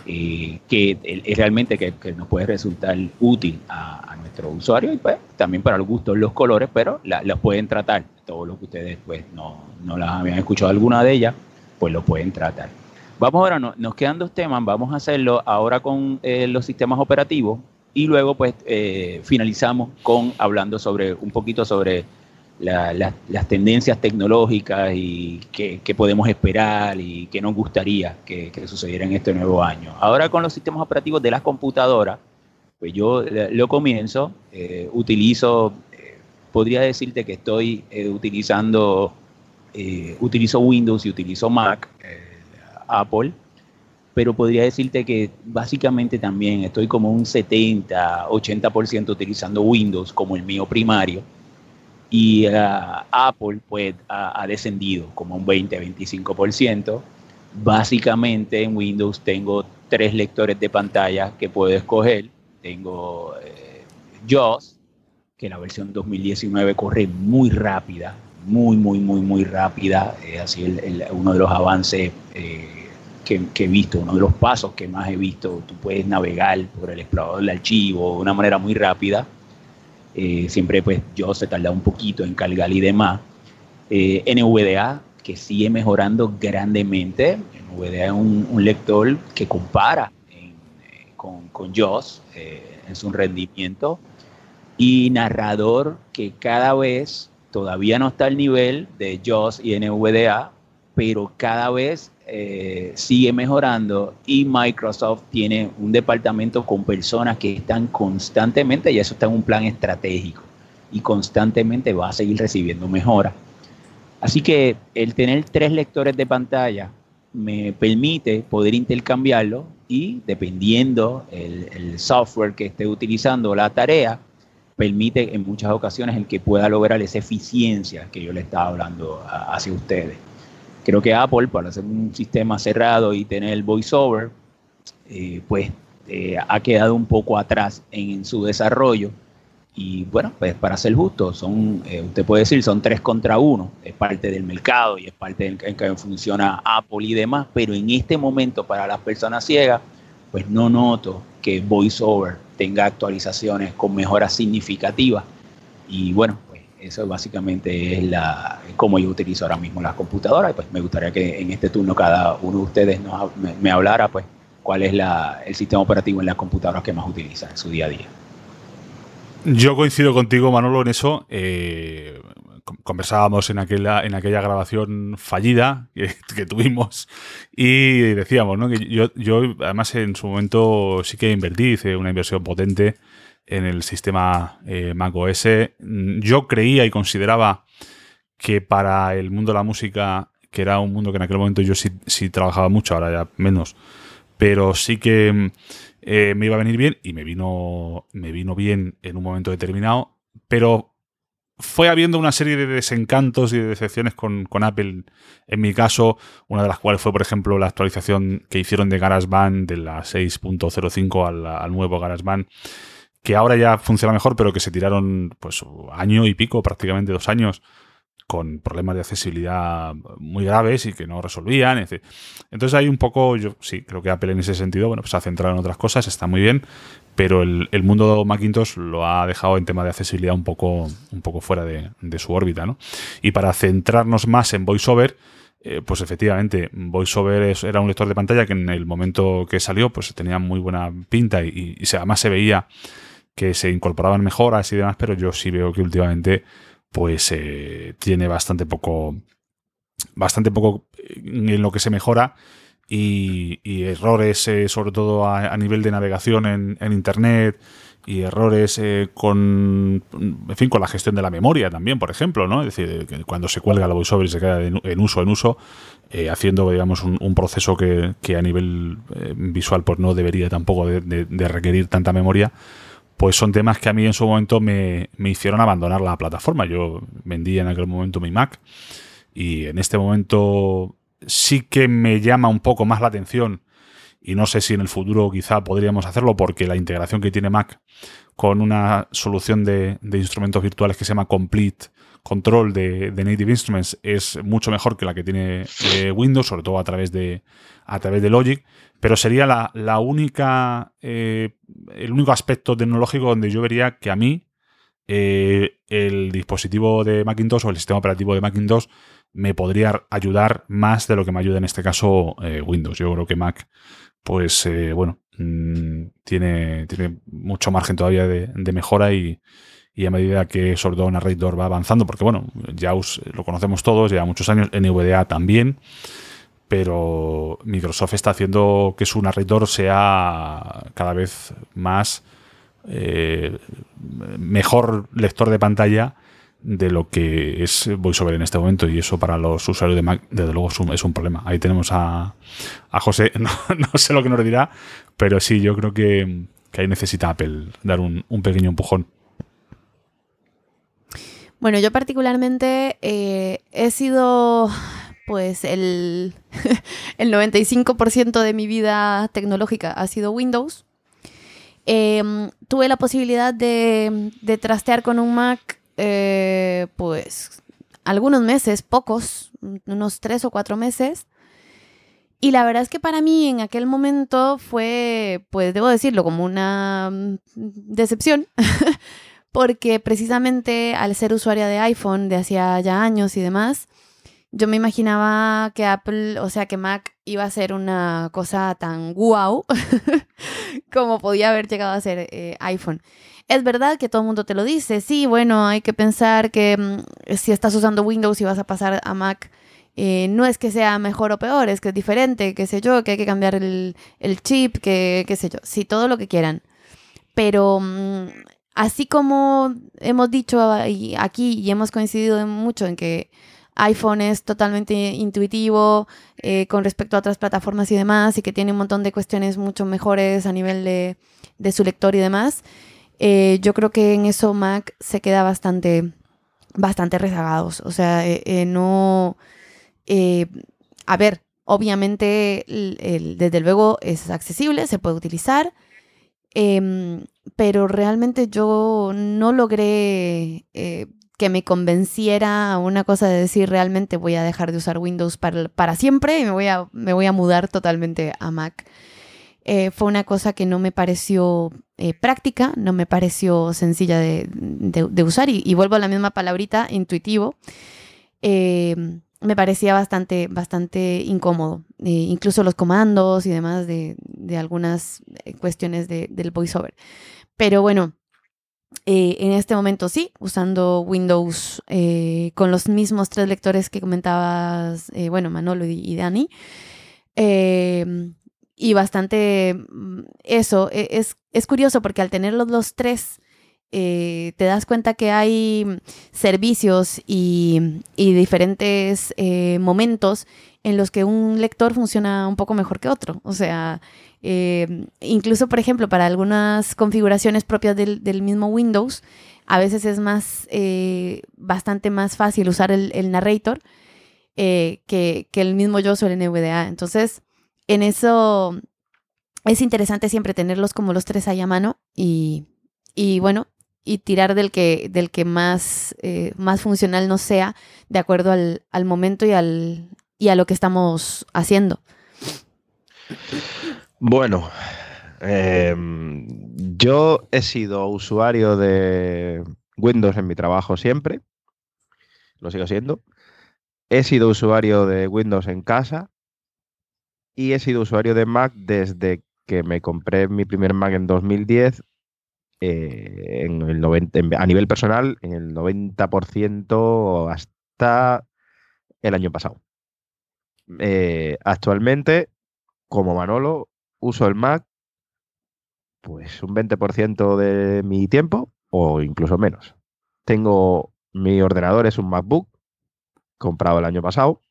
eh, que es realmente que, nos puede resultar útil a, nuestro usuario y pues también para el gusto los colores, pero las pueden tratar. Todo lo que ustedes pues no, no las habían escuchado alguna de ellas, pues lo pueden tratar. Vamos ahora, nos quedan dos temas, vamos a hacerlo ahora con eh, los sistemas operativos y luego pues eh, finalizamos con hablando sobre un poquito sobre las tendencias tecnológicas y qué, podemos esperar y qué nos gustaría que, sucediera en este nuevo año. Ahora con los sistemas operativos de las computadoras, pues yo lo comienzo, eh, utilizo, eh, podría decirte que estoy utilizando, utilizo Windows y utilizo Mac, Apple, pero podría decirte que básicamente también estoy como un 70, 80% utilizando Windows como el mío primario y ah, Apple pues ha, descendido como un 20, 25%. Básicamente en Windows tengo tres lectores de pantalla que puedo escoger. Tengo eh, que la versión 2019 corre muy rápida, muy, muy, muy, muy rápida. Es así uno de los avances eh, que, he visto, uno de los pasos que más he visto. Tú puedes navegar por el explorador del archivo de una manera muy rápida. Eh, siempre pues yo se tarda un poquito en cargar y demás. Eh, NVDA, que sigue mejorando grandemente. NVDA es un, lector que compara con, con JAWS en su rendimiento. Y narrador que cada vez todavía no está al nivel de JOS y NVDA, pero cada vez eh, sigue mejorando y Microsoft tiene un departamento con personas que están constantemente, y eso está en un plan estratégico, y constantemente va a seguir recibiendo mejoras. Así que el tener tres lectores de pantalla me permite poder intercambiarlo y dependiendo el, software que esté utilizando la tarea, permite en muchas ocasiones el que pueda lograr esa eficiencia que yo le estaba hablando hacia ustedes. Creo que Apple, para hacer un sistema cerrado y tener el voiceover, eh, pues eh, ha quedado un poco atrás en, su desarrollo. Y bueno, pues para ser justo, son, eh, usted puede decir, son tres contra uno, es parte del mercado y es parte en que funciona Apple y demás, pero en este momento para las personas ciegas, pues no noto que VoiceOver tenga actualizaciones con mejoras significativas. Y bueno, pues eso básicamente es la cómo yo utilizo ahora mismo las computadoras. Y pues me gustaría que en este turno cada uno de ustedes me, hablara pues cuál es el sistema operativo en las computadoras que más utiliza en su día a día. Yo coincido contigo, Manolo, en eso. Eh, conversábamos en aquella, en aquella grabación fallida que, tuvimos y decíamos, ¿no? Que yo, yo, además, en su momento sí que invertí, hice una inversión potente en el sistema eh, Mac OS. Yo creía y consideraba que para el mundo de la música, que era un mundo que en aquel momento yo sí, sí trabajaba mucho, ahora ya menos, pero sí que eh, me iba a venir bien y me vino, me vino bien en un momento determinado, pero fue habiendo una serie de desencantos y de decepciones con, Apple. En mi caso, una de las cuales fue, por ejemplo, la actualización que hicieron de GarageBand de la 6.05 al, al, nuevo GarageBand, que ahora ya funciona mejor, pero que se tiraron pues año y pico, prácticamente dos años, con problemas de accesibilidad muy graves y que no resolvían. Entonces hay un poco, yo sí, creo que Apple en ese sentido, bueno, pues ha centrado en otras cosas, está muy bien, pero el, mundo de Macintosh lo ha dejado en tema de accesibilidad un poco, un poco fuera de, su órbita, ¿no? Y para centrarnos más en VoiceOver, eh, pues efectivamente, VoiceOver era un lector de pantalla que en el momento que salió, pues tenía muy buena pinta y, además se veía que se incorporaban mejoras y demás, pero yo sí veo que últimamente pues eh, tiene bastante poco, bastante poco en lo que se mejora y, errores eh, sobre todo a, nivel de navegación en, Internet y errores eh, con, en fin, con la gestión de la memoria también, por ejemplo, ¿no? Es decir, cuando se cuelga la voiceover y se queda en, uso en uso, haciendo, digamos, un, proceso que, a nivel visual pues no debería tampoco de requerir tanta memoria, pues son temas que a mí en su momento me, hicieron abandonar la plataforma. Yo vendí en aquel momento mi Mac y en este momento sí que me llama un poco más la atención y no sé si en el futuro quizá podríamos hacerlo porque la integración que tiene Mac con una solución de, instrumentos virtuales que se llama Complete Control de, Native Instruments es mucho mejor que la que tiene eh, Windows, sobre todo a través de, a través de Logic pero sería la, única, eh, el único aspecto tecnológico donde yo vería que a mí eh, el dispositivo de Macintosh o el sistema operativo de Macintosh me podría ayudar más de lo que me ayuda en este caso eh, Windows. Yo creo que Mac, pues bueno, mm, tiene, tiene mucho margen todavía de, mejora y, a medida que sobre todo Narrator va avanzando, porque bueno, ya lo conocemos todos, lleva muchos años, NVDA también pero Microsoft está haciendo que su narrador sea cada vez más eh, mejor lector de pantalla de lo que es VoiceOver en este momento y eso para los usuarios de Mac desde luego es un, problema. Ahí tenemos a, José, no, sé lo que nos dirá, pero sí, yo creo que, ahí necesita Apple dar un, pequeño empujón. Bueno, yo particularmente eh, he sido pues el, el 95% de mi vida tecnológica ha sido Windows. Em, tuve la posibilidad de, de, trastear con un Mac, eh, pues, algunos meses, pocos, unos tres o cuatro meses. Y la verdad es que para mí en aquel momento fue, pues debo decirlo, como una mm, decepción, porque precisamente al ser usuaria de iPhone de hacía ya años y demás, yo me imaginaba que Apple, o sea, que Mac iba a ser una cosa tan guau como podía haber llegado a ser eh, iPhone. Es verdad que todo el mundo te lo dice, sí, bueno, hay que pensar que mm, si estás usando Windows y vas a pasar a Mac, eh, no es que sea mejor o peor, es que es diferente, qué sé yo, que hay que cambiar el, chip, que qué sé yo, sí, todo lo que quieran. Pero mm, así como hemos dicho aquí y hemos coincidido mucho en que iPhone es totalmente intuitivo eh, con respecto a otras plataformas y demás y que tiene un montón de cuestiones mucho mejores a nivel de, su lector y demás, eh, yo creo que en eso Mac se queda bastante, bastante rezagados. O sea, no eh, a ver, obviamente, desde luego es accesible, se puede utilizar, em, pero realmente yo no logré eh, que me convenciera una cosa de decir realmente voy a dejar de usar Windows para, siempre y me voy, a, me voy a mudar totalmente a Mac. Eh, fue una cosa que no me pareció práctica, no me pareció sencilla de, usar y, vuelvo a la misma palabrita, intuitivo. Em, me parecía bastante, bastante incómodo. Eh, incluso los comandos y demás de, algunas eh, cuestiones del voiceover. Pero bueno, eh, en este momento sí, usando Windows con los mismos tres lectores que comentabas, bueno, Manolo y, Dani. y bastante mm, eso, e, es, es curioso porque al tener los tres eh, te das cuenta que hay servicios y, diferentes eh, momentos en los que un lector funciona un poco mejor que otro. O sea, eh, incluso, por ejemplo, para algunas configuraciones propias del, mismo Windows, a veces es más, bastante más fácil usar el, narrator que, que, el mismo yo el NVDA. Entonces, en eso es interesante siempre tenerlos como los tres ahí a mano y, bueno, y tirar del que, del que más, eh, más funcional nos sea de acuerdo al, momento y, al, y a lo que estamos haciendo. Bueno, em, yo he sido usuario de Windows en mi trabajo siempre, lo sigo siendo. He sido usuario de Windows en casa y he sido usuario de Mac desde que me compré mi primer Mac en 2010 eh, en el 90, a nivel personal en el 90% hasta el año pasado. Eh, actualmente, como Manolo, uso el Mac pues un 20% de mi tiempo o incluso menos. Tengo mi ordenador, es un MacBook comprado el año pasado,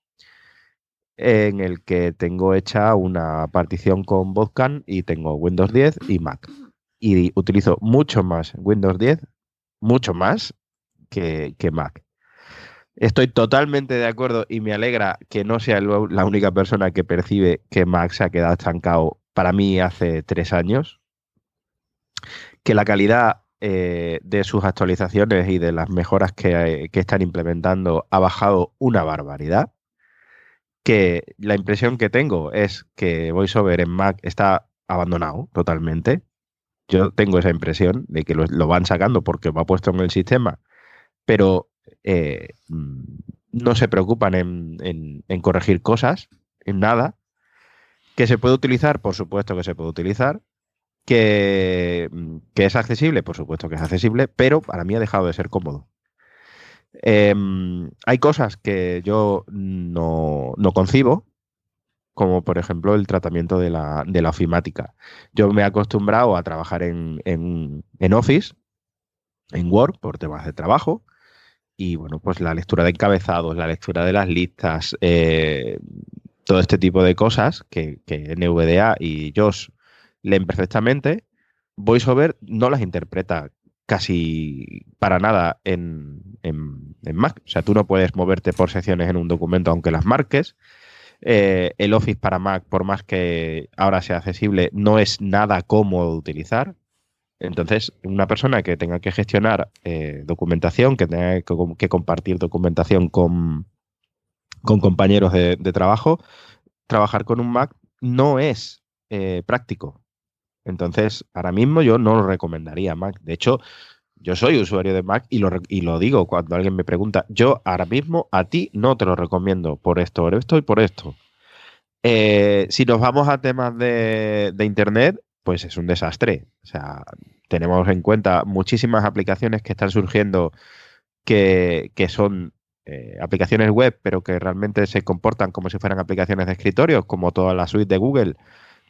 en el que tengo hecha una partición con Vodkan y tengo Windows 10 y Mac y utilizo mucho más Windows 10, mucho más que, Mac. Estoy totalmente de acuerdo y me alegra que no sea la única persona que percibe que Mac se ha quedado estancado para mí hace tres años. Que la calidad eh, de sus actualizaciones y de las mejoras que, que, están implementando ha bajado una barbaridad. Que la impresión que tengo es que VoiceOver en Mac está abandonado totalmente. Yo tengo esa impresión de que lo, van sacando porque va puesto en el sistema, pero eh, mm, no se preocupan en, corregir cosas, en nada. Que se puede utilizar, por supuesto que se puede utilizar. Que, mm, es accesible, por supuesto que es accesible, pero para mí ha dejado de ser cómodo. Em, hay cosas que yo no, no concibo, como por ejemplo el tratamiento de la, de la ofimática. Yo me he acostumbrado a trabajar en, Office, en Word, por temas de trabajo, y bueno, pues la lectura de encabezados, la lectura de las listas, eh, todo este tipo de cosas que, NVDA y JOS leen perfectamente, VoiceOver no las interpreta casi para nada en, en, en, Mac. O sea, tú no puedes moverte por secciones en un documento aunque las marques. Eh, el Office para Mac, por más que ahora sea accesible, no es nada cómodo de utilizar. Entonces, una persona que tenga que gestionar eh, documentación, que tenga que, compartir documentación con, con compañeros de, trabajo, trabajar con un Mac no es eh, práctico. Entonces, ahora mismo yo no lo recomendaría Mac. De hecho, yo soy usuario de Mac y lo, y lo digo cuando alguien me pregunta, yo ahora mismo a ti no te lo recomiendo por esto, por esto y por esto. Eh, si nos vamos a temas de, Internet, pues es un desastre. O sea, tenemos en cuenta muchísimas aplicaciones que están surgiendo que, son eh, aplicaciones web, pero que realmente se comportan como si fueran aplicaciones de escritorio, como toda la suite de Google.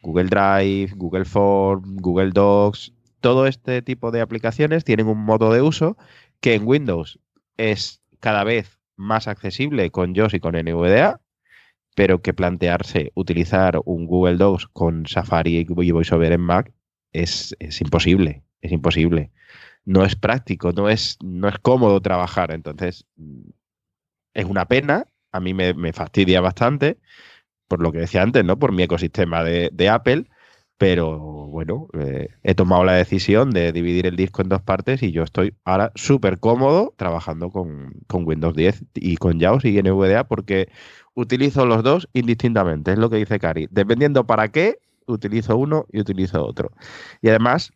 Google Drive, Google Form, Google Docs, todo este tipo de aplicaciones tienen un modo de uso que en Windows es cada vez más accesible con JOS y con NVDA, pero que plantearse utilizar un Google Docs con Safari y VoiceOver en Mac es, imposible, es imposible. No es práctico, no es, no es cómodo trabajar. Entonces, es una pena, a mí me, fastidia bastante, por lo que decía antes, ¿no? Por mi ecosistema de, de Apple, pero bueno, eh, he tomado la decisión de dividir el disco en dos partes y yo estoy ahora súper cómodo trabajando con, Windows 10 y con JAWS y NVDA porque utilizo los dos indistintamente, es lo que dice Cari. Dependiendo para qué, utilizo uno y utilizo otro. Y además,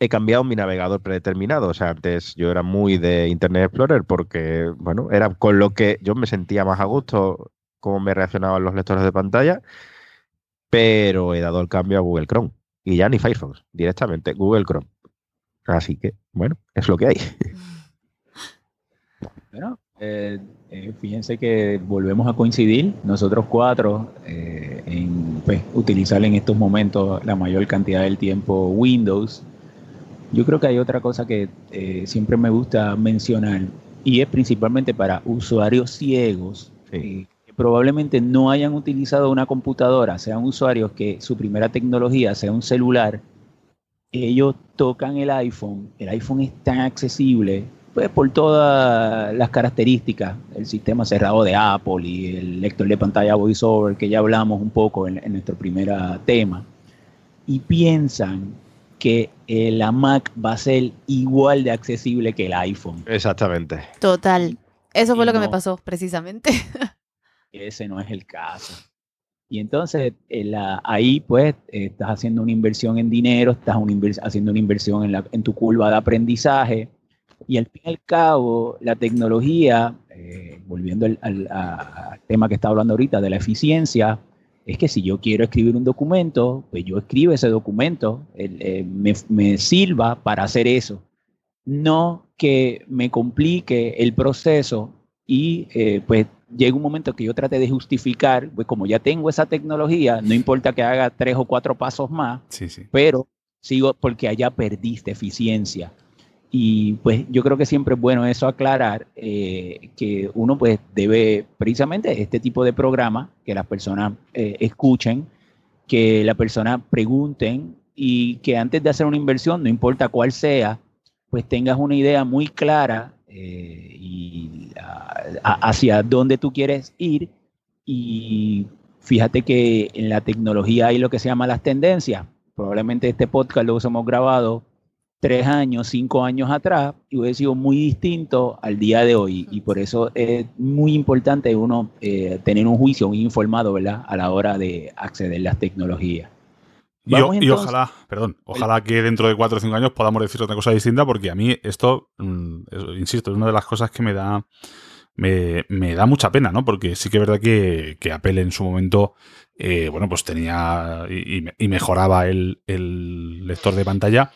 he cambiado mi navegador predeterminado. O sea, antes yo era muy de Internet Explorer porque, bueno, era con lo que yo me sentía más a gusto, cómo me reaccionaban los lectores de pantalla pero he dado el cambio a Google Chrome. Y ya ni Firefox, directamente Google Chrome. Así que, bueno, es lo que hay. Bueno, eh, eh, fíjense que volvemos a coincidir, nosotros cuatro, eh, en pues, utilizar en estos momentos la mayor cantidad del tiempo Windows. Yo creo que hay otra cosa que siempre me gusta mencionar y es principalmente para usuarios ciegos probablemente no hayan utilizado una computadora, sean usuarios que su primera tecnología sea un celular, ellos tocan el iPhone, el iPhone es tan accesible, pues por todas las características, el sistema cerrado de Apple y el lector de pantalla VoiceOver, que ya hablamos un poco en, nuestro primer tema, y piensan que la Mac va a ser igual de accesible que el iPhone. Exactamente. Total. Eso fue lo que me pasó, precisamente. ese no es el caso. Y entonces ahí pues estás haciendo una inversión en dinero, estás haciendo una inversión en, tu curva de aprendizaje y al fin y al cabo la tecnología, eh, volviendo al, tema que está hablando ahorita de la eficiencia, es que si yo quiero escribir un documento, pues yo escribo ese documento, eh, me, me sirva para hacer eso. No que me complique el proceso y eh, pues llega un momento que yo trate de justificar, pues como ya tengo esa tecnología, no importa que haga tres o cuatro pasos más, pero sigo porque allá perdiste eficiencia. Y pues yo creo que siempre es bueno eso aclarar, eh, que uno pues debe precisamente este tipo de programa, que las personas eh, escuchen, que las personas pregunten y que antes de hacer una inversión, no importa cuál sea, pues tengas una idea muy clara eh, y hacia dónde tú quieres ir. Y fíjate que en la tecnología hay lo que se llama las tendencias. Probablemente este podcast lo hemos grabado tres años, cinco años atrás y hubiera sido muy distinto al día de hoy. Y por eso es muy importante uno eh, tener un juicio muy informado, ¿verdad? A la hora de acceder a las tecnologías. Y, ojalá, perdón, ojalá que dentro de cuatro o cinco años podamos decir otra cosa distinta, porque a mí esto, mm, insisto, es una de las cosas que me da, me, da mucha pena, ¿no? Porque sí que es verdad que, que Apple en su momento, eh, bueno, pues tenía y, mejoraba el, lector de pantalla.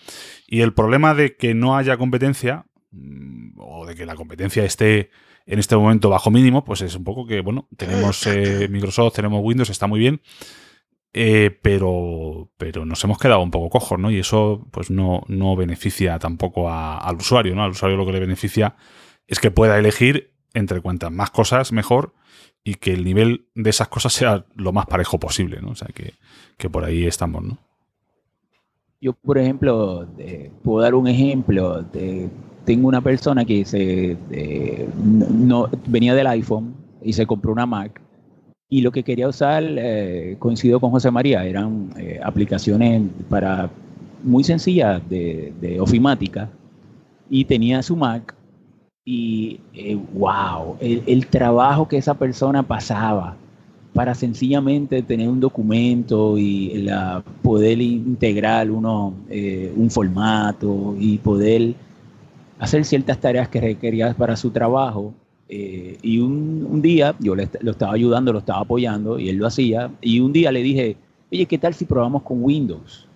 Y el problema de que no haya competencia, mm, o de que la competencia esté en este momento bajo mínimo, pues es un poco que, bueno, tenemos eh, Microsoft, tenemos Windows, está muy bien eh, pero, pero nos hemos quedado un poco cojos, ¿no? Y eso pues no, no beneficia tampoco al usuario, ¿no? Al usuario lo que le beneficia es que pueda elegir entre cuantas más cosas mejor y que el nivel de esas cosas sea lo más parejo posible, ¿no? O sea, que, por ahí estamos, ¿no? Yo, por ejemplo, puedo dar un ejemplo. Tengo una persona que se, no, venía del iPhone y se compró una Mac y lo que quería usar, eh, coincido con José María, eran eh, aplicaciones para muy sencilla de, ofimática y tenía su Mac y wow, el, trabajo que esa persona pasaba para sencillamente tener un documento y poder integrar uno, eh, un formato y poder hacer ciertas tareas que requería para su trabajo. Eh, y un, día yo le, lo estaba ayudando, lo estaba apoyando y él lo hacía. Y un día le dije, oye, ¿qué tal si probamos con Windows?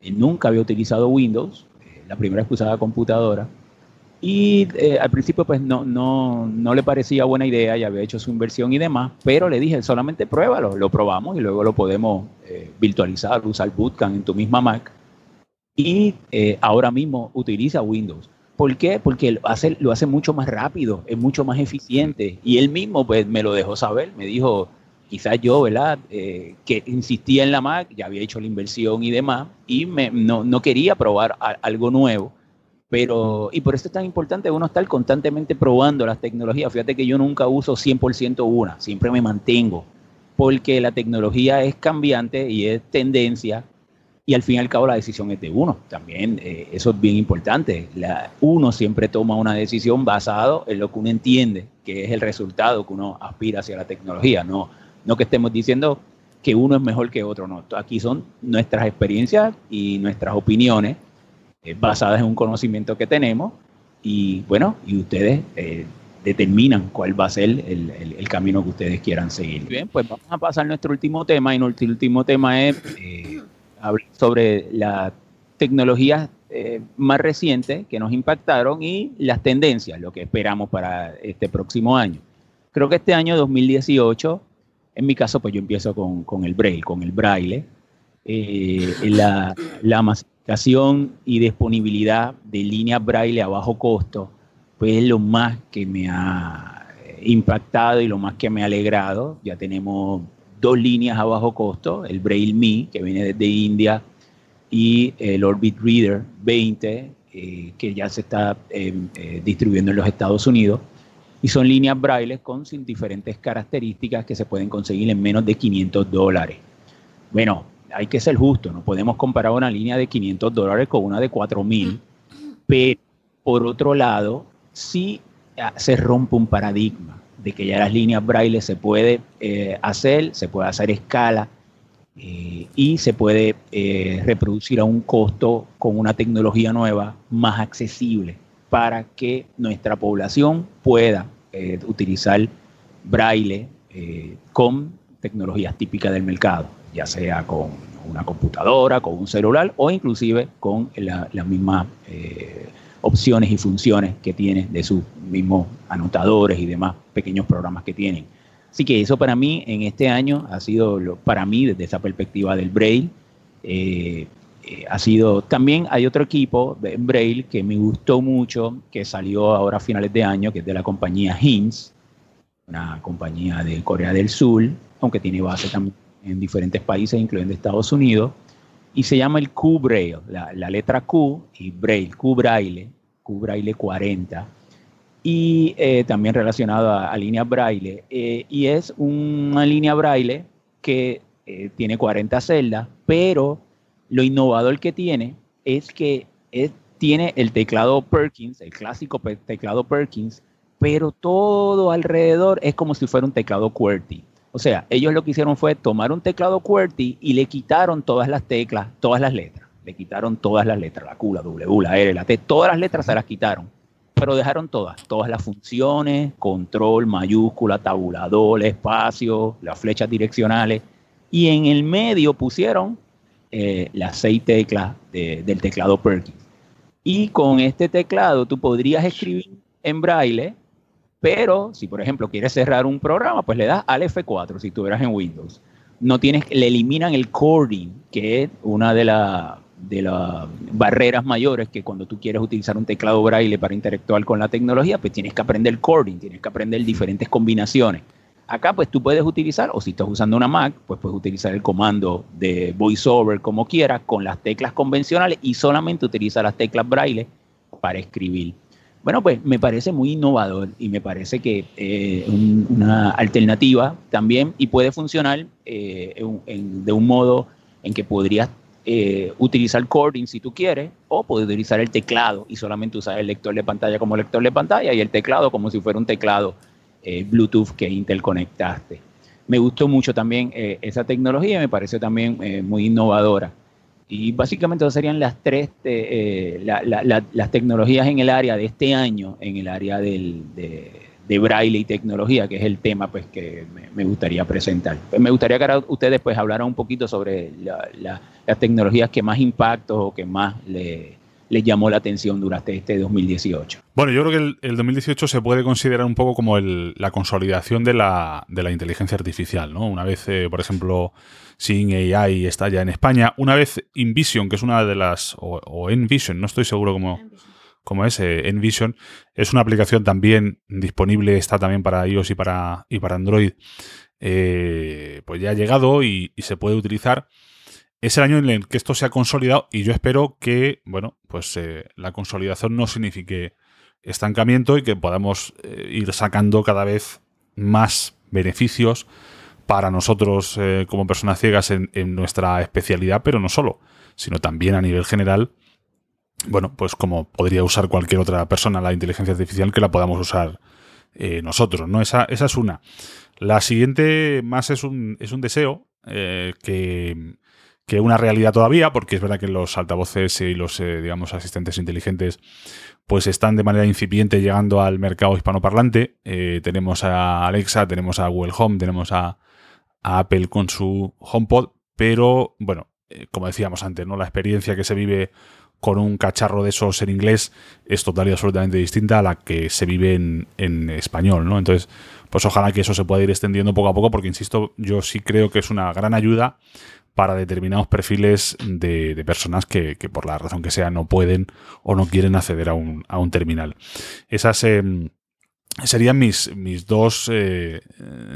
Él nunca había utilizado Windows, eh, la primera vez que usaba computadora. Y eh, al principio pues no, no, no le parecía buena idea, ya había hecho su inversión y demás, pero le dije, solamente pruébalo, lo probamos y luego lo podemos eh, virtualizar, usar Bootcamp en tu misma Mac. Y eh, ahora mismo utiliza Windows. ¿Por qué? Porque lo hace, lo hace mucho más rápido, es mucho más eficiente. Y él mismo pues me lo dejó saber, me dijo, quizás yo, ¿verdad? que insistía en la Mac, ya había hecho la inversión y demás, y me, no, no quería probar a, algo nuevo pero, y por eso es tan importante uno estar constantemente probando las tecnologías. Fíjate que yo nunca uso 100% una, siempre me mantengo, porque la tecnología es cambiante y es tendencia, y al fin y al cabo la decisión es de uno. También eh, eso es bien importante. La, uno siempre toma una decisión basado en lo que uno entiende, que es el resultado que uno aspira hacia la tecnología, no, no que estemos diciendo que uno es mejor que otro, no. Aquí son nuestras experiencias y nuestras opiniones basadas en un conocimiento que tenemos y bueno, y ustedes eh, determinan cuál va a ser el, el, camino que ustedes quieran seguir. Bien, pues vamos a pasar a nuestro último tema y nuestro último tema es eh, hablar sobre las tecnologías eh, más recientes que nos impactaron y las tendencias, lo que esperamos para este próximo año. Creo que este año 2018, en mi caso, pues yo empiezo con, con el braille, con el braille. Eh, la, la y disponibilidad de líneas braille a bajo costo, pues es lo más que me ha impactado y lo más que me ha alegrado. Ya tenemos dos líneas a bajo costo, el Braille Me, que viene desde India, y el Orbit Reader 20, eh, que ya se está eh, eh, distribuyendo en los Estados Unidos. Y son líneas braille con diferentes características que se pueden conseguir en menos de 500 dólares. Bueno, hay que ser justo, no podemos comparar una línea de 500 dólares con una de 4000, pero por otro lado, sí ah, se rompe un paradigma de que ya las líneas braille se puede eh, hacer, se puede hacer escala eh, y se puede eh, reproducir a un costo con una tecnología nueva más accesible para que nuestra población pueda utilizar braille con tecnologías típicas del mercado ya sea con una computadora, con un celular o inclusive con las mismas eh, opciones y funciones que tiene de sus mismos anotadores y demás pequeños programas que tienen. Así que eso para mí en este año ha sido, para mí desde esa perspectiva del Braille, eh, eh, ha sido, también hay otro equipo de Braille que me gustó mucho, que salió ahora a finales de año, que es de la compañía HINS, una compañía de Corea del Sur, aunque tiene base también en diferentes países, incluyendo Estados Unidos, y se llama el Q Braille, la, letra Q y Braille, Q Braille, Q Braille 40, y eh, también relacionado a, línea Braille, eh, y es una línea Braille que eh, tiene 40 celdas, pero lo innovador que tiene es que tiene el teclado Perkins, el clásico teclado Perkins, pero todo alrededor es como si fuera un teclado QWERTY. O sea, ellos lo que hicieron fue tomar un teclado QWERTY y le quitaron todas las teclas, todas las letras. Le quitaron todas las letras, la Q, la W, la R, la T, todas las letras se las quitaron. Pero dejaron todas, todas las funciones, control, mayúscula, tabulador, espacio, las flechas direccionales. Y en el medio pusieron eh, las seis teclas del teclado Perkins. Y con este teclado tú podrías escribir en braille pero si, por ejemplo, quieres cerrar un programa, pues le das al F4 si estuvieras en Windows. No tienes, le eliminan el coding, que es una de, de las barreras mayores que cuando tú quieres utilizar un teclado braille para interactuar con la tecnología, pues tienes que aprender coding, tienes que aprender diferentes combinaciones. Acá pues tú puedes utilizar, o si estás usando una Mac, pues puedes utilizar el comando de VoiceOver como quieras, con las teclas convencionales y solamente utiliza las teclas braille para escribir. Bueno, pues me parece muy innovador y me parece que eh, una alternativa también y puede funcionar eh, de un modo en que podrías eh, utilizar cording si tú quieres, o puedes utilizar el teclado y solamente usar el lector de pantalla como lector de pantalla y el teclado como si fuera un teclado eh, Bluetooth que interconectaste. Me gustó mucho también esa tecnología, me pareció también muy innovadora. Y básicamente serían las tres las tecnologías en el área de este año, en el área del, de, de braille y tecnología, que es el tema pues, que me, gustaría presentar. Pues, me gustaría que ustedes pues, hablaran un poquito sobre las tecnologías que más impacto o que más le, les llamó la atención durante este 2018. Bueno, yo creo que el, 2018 se puede considerar un poco como la consolidación de la, de la, inteligencia artificial, ¿no? Una vez, eh, por ejemplo, Sin AI está ya en España, una vez InVision, que es una de las, o, o Envision, no estoy seguro cómo como es eh, Envision. Es una aplicación también disponible, está también para iOS y para, y para Android. Eh, pues ya ha llegado y, se puede utilizar. Es el año en el que esto se ha consolidado y yo espero que, bueno, pues eh, la consolidación no signifique estancamiento y que podamos ir sacando cada vez más beneficios para nosotros como personas ciegas en, nuestra especialidad, pero no solo, sino también a nivel general bueno, pues como podría usar cualquier otra persona la inteligencia artificial que la podamos usar eh, nosotros, ¿no? Esa, es una. La siguiente más es un, es un deseo eh, que, que, una realidad todavía, porque es verdad que los altavoces y los, eh, digamos, asistentes inteligentes pues están de manera incipiente llegando al mercado hispanoparlante. tenemos a Alexa, tenemos a Google Home, tenemos a, a Apple con su HomePod, pero bueno, como decíamos antes, ¿no? La experiencia que se vive con un cacharro de esos en inglés es total y absolutamente distinta a la que se vive en, español, ¿no? Entonces, pues ojalá que eso se pueda ir extendiendo poco a poco, porque insisto, yo sí creo que es una gran ayuda para determinados perfiles de, personas que, por la razón que sea no pueden o no quieren acceder a un, a un terminal. Esas em, serían mis, mis dos eh,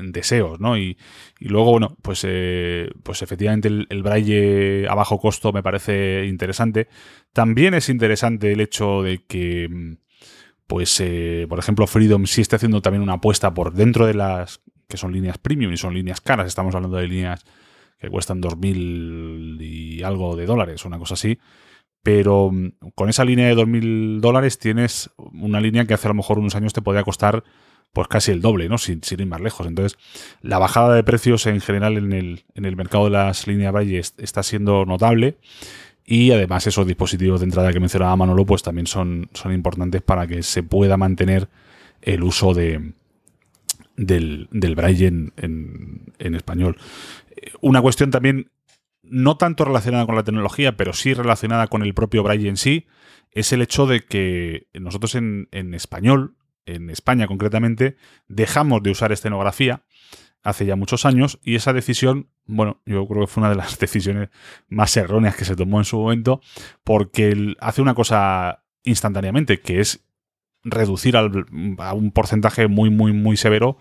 deseos, ¿no? Y, luego, bueno, pues, eh, pues efectivamente el, braille a bajo costo me parece interesante. También es interesante el hecho de que, pues, eh, por ejemplo, Freedom sí está haciendo también una apuesta por dentro de las que son líneas premium y son líneas caras. Estamos hablando de líneas que cuestan 2.000 y algo de dólares, una cosa así pero mm, con esa línea de 2.000 dólares tienes una línea que hace a lo mejor unos años te podía costar pues casi el doble, ¿no? Sin, ir más lejos. Entonces, la bajada de precios en general en el, en el mercado de las líneas Valle está siendo notable. Y además esos dispositivos de entrada que mencionaba Manolo, pues también son, son importantes para que se pueda mantener el uso de, del, del braille en, en español. Una cuestión también no tanto relacionada con la tecnología, pero sí relacionada con el propio Braille en sí, es el hecho de que nosotros en, español, en España concretamente, dejamos de usar escenografía hace ya muchos años y esa decisión, bueno, yo creo que fue una de las decisiones más erróneas que se tomó en su momento porque hace una cosa instantáneamente, que es reducir a un porcentaje muy, muy, muy severo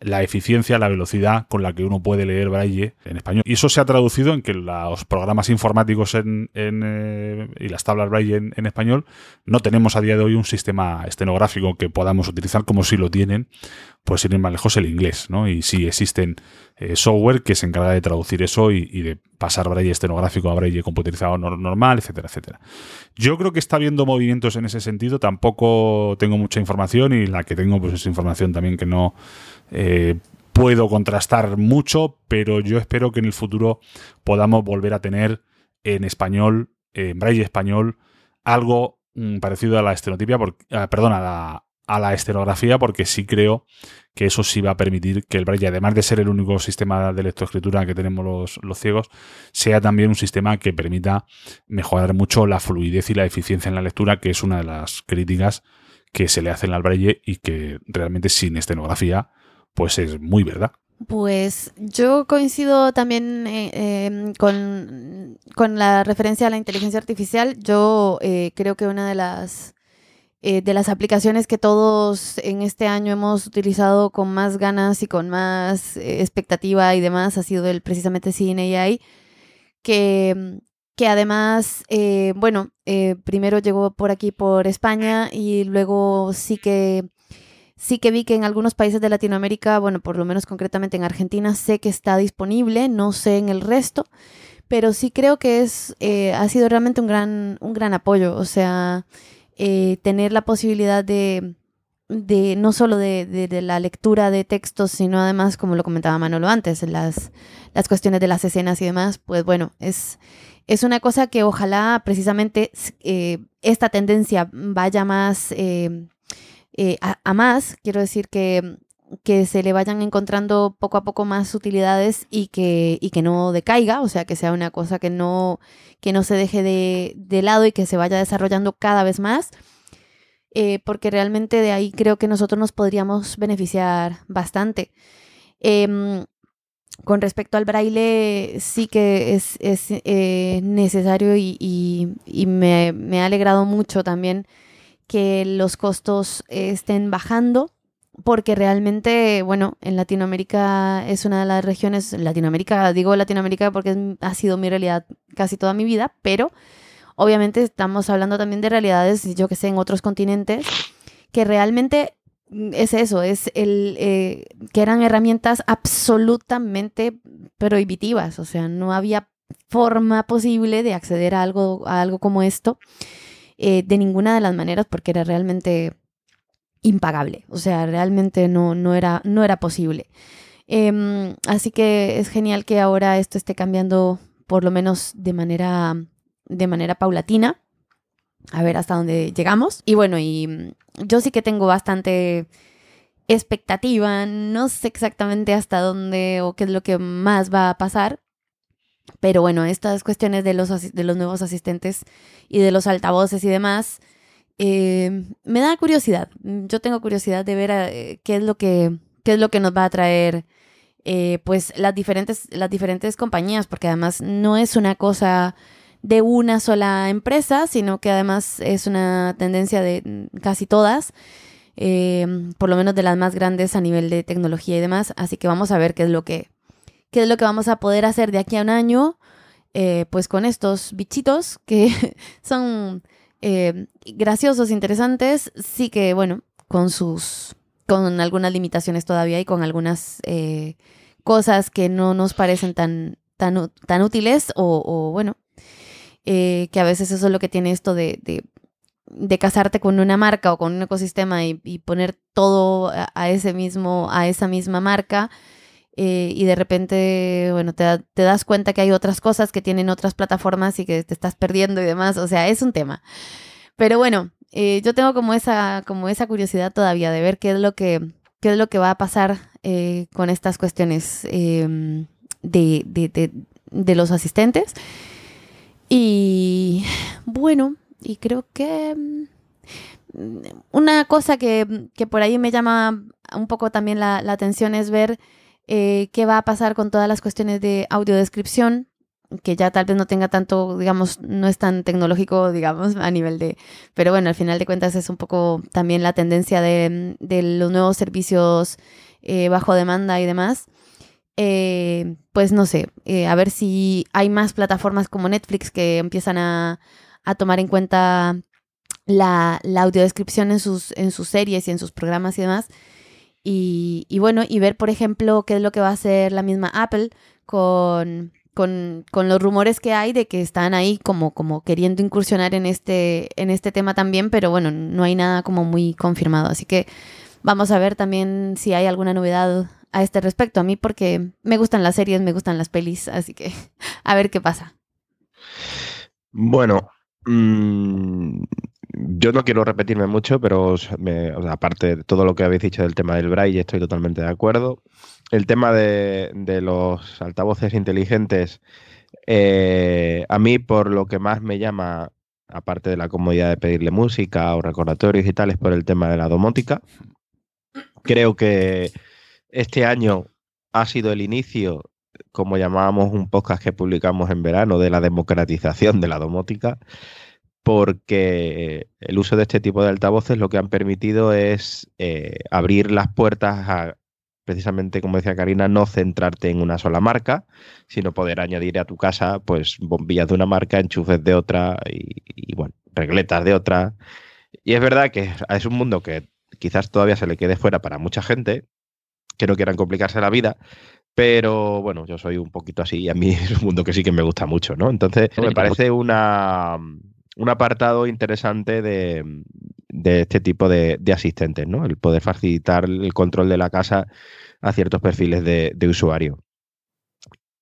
la eficiencia, la velocidad con la que uno puede leer braille en español. Y eso se ha traducido en que los programas informáticos en, eh, y las tablas braille en, español no tenemos a día de hoy un sistema estenográfico que podamos utilizar como si lo tienen, pues sin ir más lejos el inglés, ¿no? Y sí existen eh, software que se encarga de traducir eso y, de pasar braille estenográfico a braille computerizado normal, etcétera, etcétera. Yo creo que está habiendo movimientos en ese sentido, tampoco tengo mucha información y la que tengo pues es información también que no eh, puedo contrastar mucho, pero yo espero que en el futuro podamos volver a tener en español, en braille español, algo mm, parecido a la estenotipia, ah, perdón, a la, a la estenografía, porque sí creo que eso sí va a permitir que el braille, además de ser el único sistema de lectoescritura que tenemos los, los, ciegos, sea también un sistema que permita mejorar mucho la fluidez y la eficiencia en la lectura, que es una de las críticas que se le hacen al braille y que realmente sin estenografía pues es muy verdad. Pues yo coincido también eh, em, con, la referencia a la inteligencia artificial. Yo eh, creo que una de las, eh, de las aplicaciones que todos en este año hemos utilizado con más ganas y con más expectativa y demás ha sido el precisamente CineAI, que, que además, bueno, primero llegó por aquí por España y luego sí que Sí que vi que en algunos países de Latinoamérica, bueno, por lo menos concretamente en Argentina, sé que está disponible, no sé en el resto, pero sí creo que es, eh, ha sido realmente un gran, un gran apoyo. O sea, eh, tener la posibilidad de, de no solo de, de, la lectura de textos, sino además, como lo comentaba Manolo antes, las, las cuestiones de las escenas y demás, pues bueno, es, es una cosa que ojalá precisamente eh, esta tendencia vaya más a, a, más. Quiero decir que que se le vayan encontrando poco a poco más utilidades y que, y que no decaiga, o sea, que sea una cosa que no, que no se deje de, de lado y que se vaya desarrollando cada vez más, eh, porque realmente de ahí creo que nosotros nos podríamos beneficiar bastante. Em, con respecto al braille, sí que es, es eh, necesario y, y, me, ha alegrado mucho también que los costos estén bajando porque realmente, bueno, en Latinoamérica es una de las regiones, Latinoamérica, digo Latinoamérica porque ha sido mi realidad casi toda mi vida, pero obviamente estamos hablando también de realidades, yo que sé, en otros continentes, que realmente es eso, es el eh, que eran herramientas absolutamente prohibitivas, o sea, no había forma posible de acceder a algo, a algo como esto eh, de ninguna de las maneras porque era realmente impagable. O sea, realmente no, no, era, no era posible. Em, así que es genial que ahora esto esté cambiando por lo menos de manera, de manera paulatina. A ver hasta dónde llegamos. Y bueno, y mm, yo sí que tengo bastante expectativa. No sé exactamente hasta dónde o qué es lo que más va a pasar. Pero bueno, estas cuestiones de los, de los nuevos asistentes y de los altavoces y demás, eh, me da curiosidad. Yo tengo curiosidad de ver eh, qué es lo que qué es lo que nos va a traer eh, pues las diferentes las diferentes compañías, porque además no es una cosa de una sola empresa, sino que además es una tendencia de casi todas, por lo menos de las más grandes a nivel de tecnología y demás. Así que vamos a ver qué es lo que qué es lo que vamos a poder hacer de aquí a un año, pues con estos bichitos que son eh, graciosos, interesantes, sí que, bueno, con sus, con algunas limitaciones todavía y con algunas eh, cosas que no nos parecen tan, tan, tan útiles o, bueno, eh, que a veces eso es lo que tiene esto de, de, casarte con una marca o con un ecosistema y, poner todo a, ese mismo, a esa misma marca. Y de repente, bueno, te, te, das cuenta que hay otras cosas que tienen otras plataformas y que te estás perdiendo y demás. O sea, es un tema. Pero bueno, eh, yo tengo como esa, como esa curiosidad todavía de ver qué es lo que, qué es lo que va a pasar eh, con estas cuestiones em, de, de, de, los asistentes. Y bueno, y creo que mm, una cosa que, que, por ahí me llama un poco también la atención es ver eh, qué va a pasar con todas las cuestiones de audiodescripción que ya tal vez no tenga tanto, digamos, no es tan tecnológico, digamos, a nivel de... Pero bueno, al final de cuentas es un poco también la tendencia de, los nuevos servicios eh, bajo demanda y demás. Eh, pues no sé, eh, a ver si hay más plataformas como Netflix que empiezan a, tomar en cuenta la, la, audiodescripción en sus, en sus series y en sus programas y demás. Y, bueno, y ver, por ejemplo, qué es lo que va a hacer la misma Apple con con, con, los rumores que hay de que están ahí como, como queriendo incursionar en este, en este tema también, pero bueno, no hay nada como muy confirmado. Así que vamos a ver también si hay alguna novedad a este respecto. A mí porque me gustan las series, me gustan las pelis, así que a ver qué pasa. Bueno, mmm, yo no quiero repetirme mucho, pero aparte de todo lo que habéis dicho del tema del braille, estoy totalmente de acuerdo. El tema de, los altavoces inteligentes, eh, a mí por lo que más me llama, aparte de la comodidad de pedirle música o recordatorios y tal, es por el tema de la domótica. Creo que este año ha sido el inicio, como llamábamos un podcast que publicamos en verano, de la democratización de la domótica porque el uso de este tipo de altavoces lo que han permitido es eh, abrir las puertas a, precisamente como decía Karina, no centrarte en una sola marca, sino poder añadir a tu casa pues bombillas de una marca, enchufes de otra y, bueno, regletas de otra. Y es verdad que es un mundo que quizás todavía se le quede fuera para mucha gente, que no quieran complicarse la vida, Pero bueno, yo soy un poquito así y a mí es un mundo que sí que me gusta mucho, ¿no? Entonces me parece una, un apartado interesante de, este tipo de, asistentes, ¿no? El poder facilitar el control de la casa a ciertos perfiles de, usuario.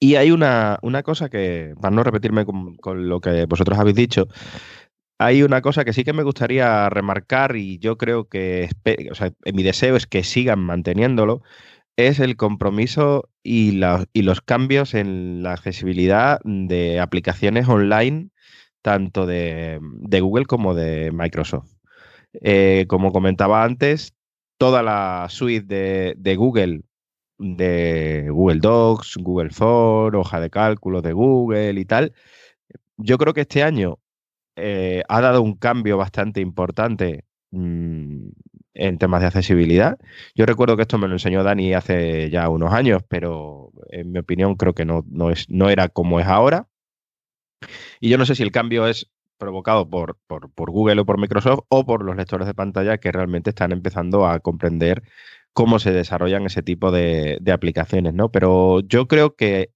Y hay una, cosa que, para no repetirme con, lo que vosotros habéis dicho, hay una cosa que sí que me gustaría remarcar y yo creo que, o sea, mi deseo es que sigan manteniéndolo, es el compromiso y los cambios en la accesibilidad de aplicaciones online, tanto de, Google como de Microsoft. Eh, como comentaba antes, toda la suite de, Google, de Google Docs, Google Form, hoja de cálculo de Google y tal, yo creo que este año eh, ha dado un cambio bastante importante mm, en temas de accesibilidad. Yo recuerdo que esto me lo enseñó Dani hace ya unos años, pero en mi opinión creo que no, no, es, no era como es ahora. Y yo no sé si el cambio es provocado por, por, Google o por Microsoft o por los lectores de pantalla que realmente están empezando a comprender cómo se desarrollan ese tipo de, aplicaciones, ¿no? Pero yo creo que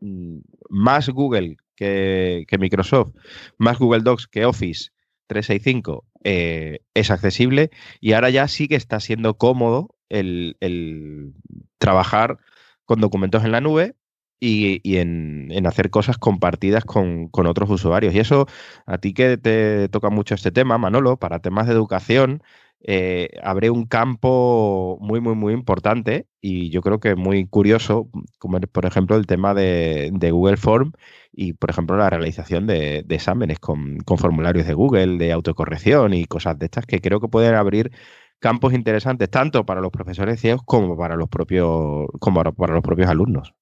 mm, más Google que, Microsoft, más Google Docs que Office 365 eh, es accesible y ahora ya sí que está siendo cómodo el, trabajar con documentos en la nube y, en, hacer cosas compartidas con, otros usuarios. Y eso, a ti que te toca mucho este tema, Manolo, para temas de educación, eh, abre un campo muy, muy, muy importante y yo creo que muy curioso, como por ejemplo el tema de, Google Form y, por ejemplo, la realización de, exámenes con, formularios de Google, de autocorrección y cosas de estas que creo que pueden abrir campos interesantes tanto para los profesores ciegos como para los propios, como para los propios alumnos.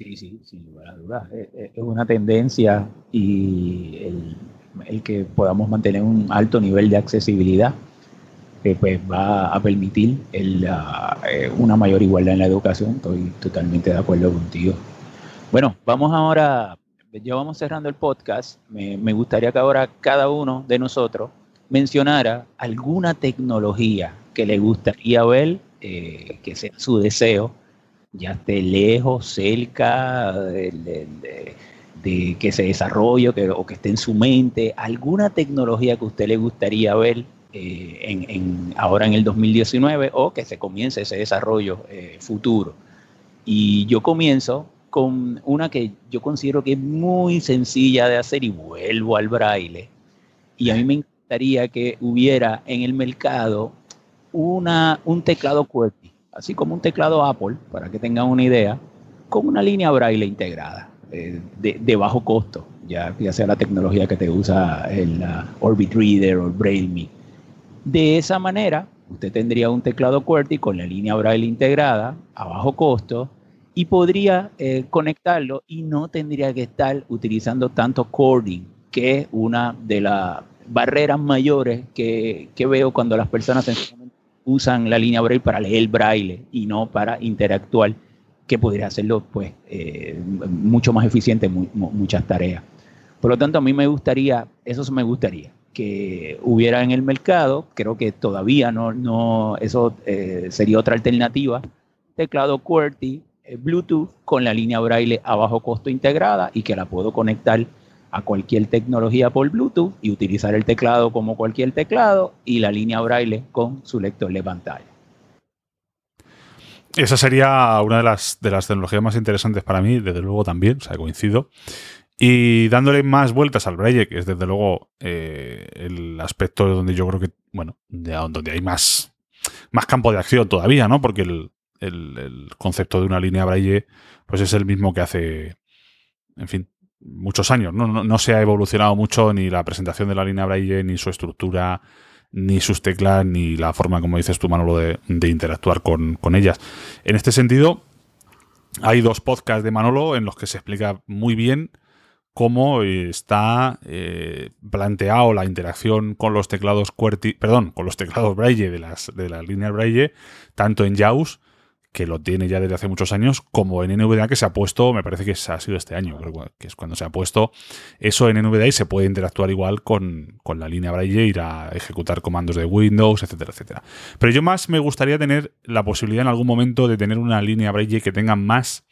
Sí, sí, sin lugar a dudas. Es, una tendencia y el, que podamos mantener un alto nivel de accesibilidad, que pues va a permitir eh, una mayor igualdad en la educación. Estoy totalmente de acuerdo contigo. Bueno, vamos ahora, ya vamos cerrando el podcast. Me, me gustaría que ahora cada uno de nosotros mencionara alguna tecnología que le gustaría ver, eh, que sea su deseo, ya esté lejos, cerca, de, que se desarrolle que, o que esté en su mente, alguna tecnología que a usted le gustaría ver eh, ahora en el 2019 o que se comience ese desarrollo eh, futuro. Y yo comienzo con una que yo considero que es muy sencilla de hacer y vuelvo al braille. Y a mí me encantaría que hubiera en el mercado una, un teclado QWERTY, así como un teclado Apple, para que tengan una idea, con una línea braille integrada. Eh, de, bajo costo, ya, sea la tecnología que te usa el Orbit Reader o el BrailleMe. De esa manera, usted tendría un teclado QWERTY con la línea Braille integrada a bajo costo y podría eh, conectarlo y no tendría que estar utilizando tanto cording, que es una de las barreras mayores que, que veo cuando las personas usan la línea Braille para leer Braille y no para interactuar que podría hacerlo pues eh, mucho más eficiente muchas tareas. Por lo tanto, a mí me gustaría, eso me gustaría, que hubiera en el mercado, creo que todavía no, no eso eh, sería otra alternativa, teclado QWERTY, eh, Bluetooth con la línea braille a bajo costo integrada y que la puedo conectar a cualquier tecnología por Bluetooth y utilizar el teclado como cualquier teclado y la línea braille con su lector de pantalla. Esa sería una de las, de las tecnologías más interesantes para mí, desde luego también, o sea, coincido. Y dándole más vueltas al Braille, que es desde luego eh, el aspecto donde yo creo que, bueno, donde hay más, más campo de acción todavía, ¿no? Porque el, concepto de una línea Braille, pues es el mismo que hace, en fin, muchos años. ¿no? No, no se ha evolucionado mucho ni la presentación de la línea Braille, ni su estructura, ni sus teclas, ni la forma, como dices tú, Manolo, de, interactuar con, ellas. En este sentido, hay dos podcasts de Manolo en los que se explica muy bien cómo está eh, planteado la interacción con los teclados QWERTY, perdón, con los teclados Braille de las, de las líneas Braille, tanto en JAWS que lo tiene ya desde hace muchos años, como en NVDA que se ha puesto, me parece que ha sido este año, que es cuando se ha puesto eso en NVDA y se puede interactuar igual con, la línea Braille, ir a ejecutar comandos de Windows, etcétera, etcétera. Pero yo más me gustaría tener la posibilidad en algún momento de tener una línea Braille que tenga más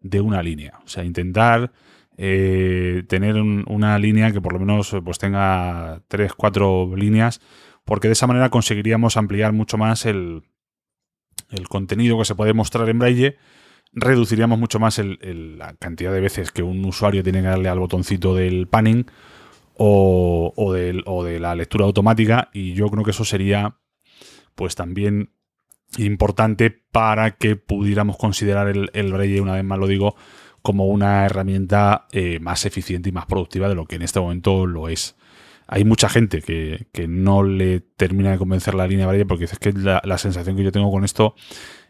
de una línea. O sea, intentar eh, tener una línea que por lo menos pues tenga tres, cuatro líneas, porque de esa manera conseguiríamos ampliar mucho más el, el contenido que se puede mostrar en braille, reduciríamos mucho más la cantidad de veces que un usuario tiene que darle al botoncito del panning o, de la lectura automática y yo creo que eso sería pues también importante para que pudiéramos considerar el, el braille, una vez más lo digo, como una herramienta eh, más eficiente y más productiva de lo que en este momento lo es hay mucha gente que, no le termina de convencer la línea Braille porque es que la, sensación que yo tengo con esto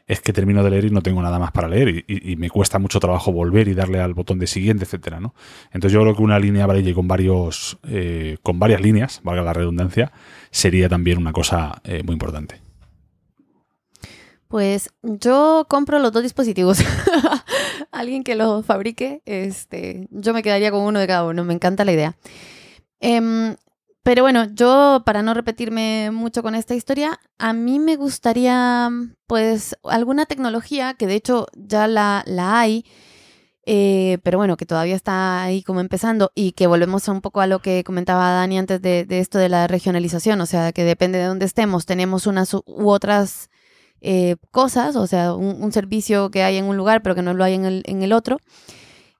es que termino de leer y no tengo nada más para leer y, me cuesta mucho trabajo volver y darle al botón de siguiente, etcétera, ¿no? Entonces yo creo que una línea Braille con varios eh, con varias líneas, valga la redundancia, sería también una cosa eh, muy importante. Pues yo compro los dos dispositivos. Alguien que los fabrique, este, yo me quedaría con uno de cada uno. Me encanta la idea. Em, pero bueno, yo para no repetirme mucho con esta historia, a mí me gustaría pues alguna tecnología que de hecho ya la, la hay, eh, pero bueno, que todavía está ahí como empezando y que volvemos un poco a lo que comentaba Dani antes de, esto de la regionalización, o sea, que depende de dónde estemos, tenemos unas u otras eh, cosas, o sea, un, servicio que hay en un lugar pero que no lo hay en el, en el otro.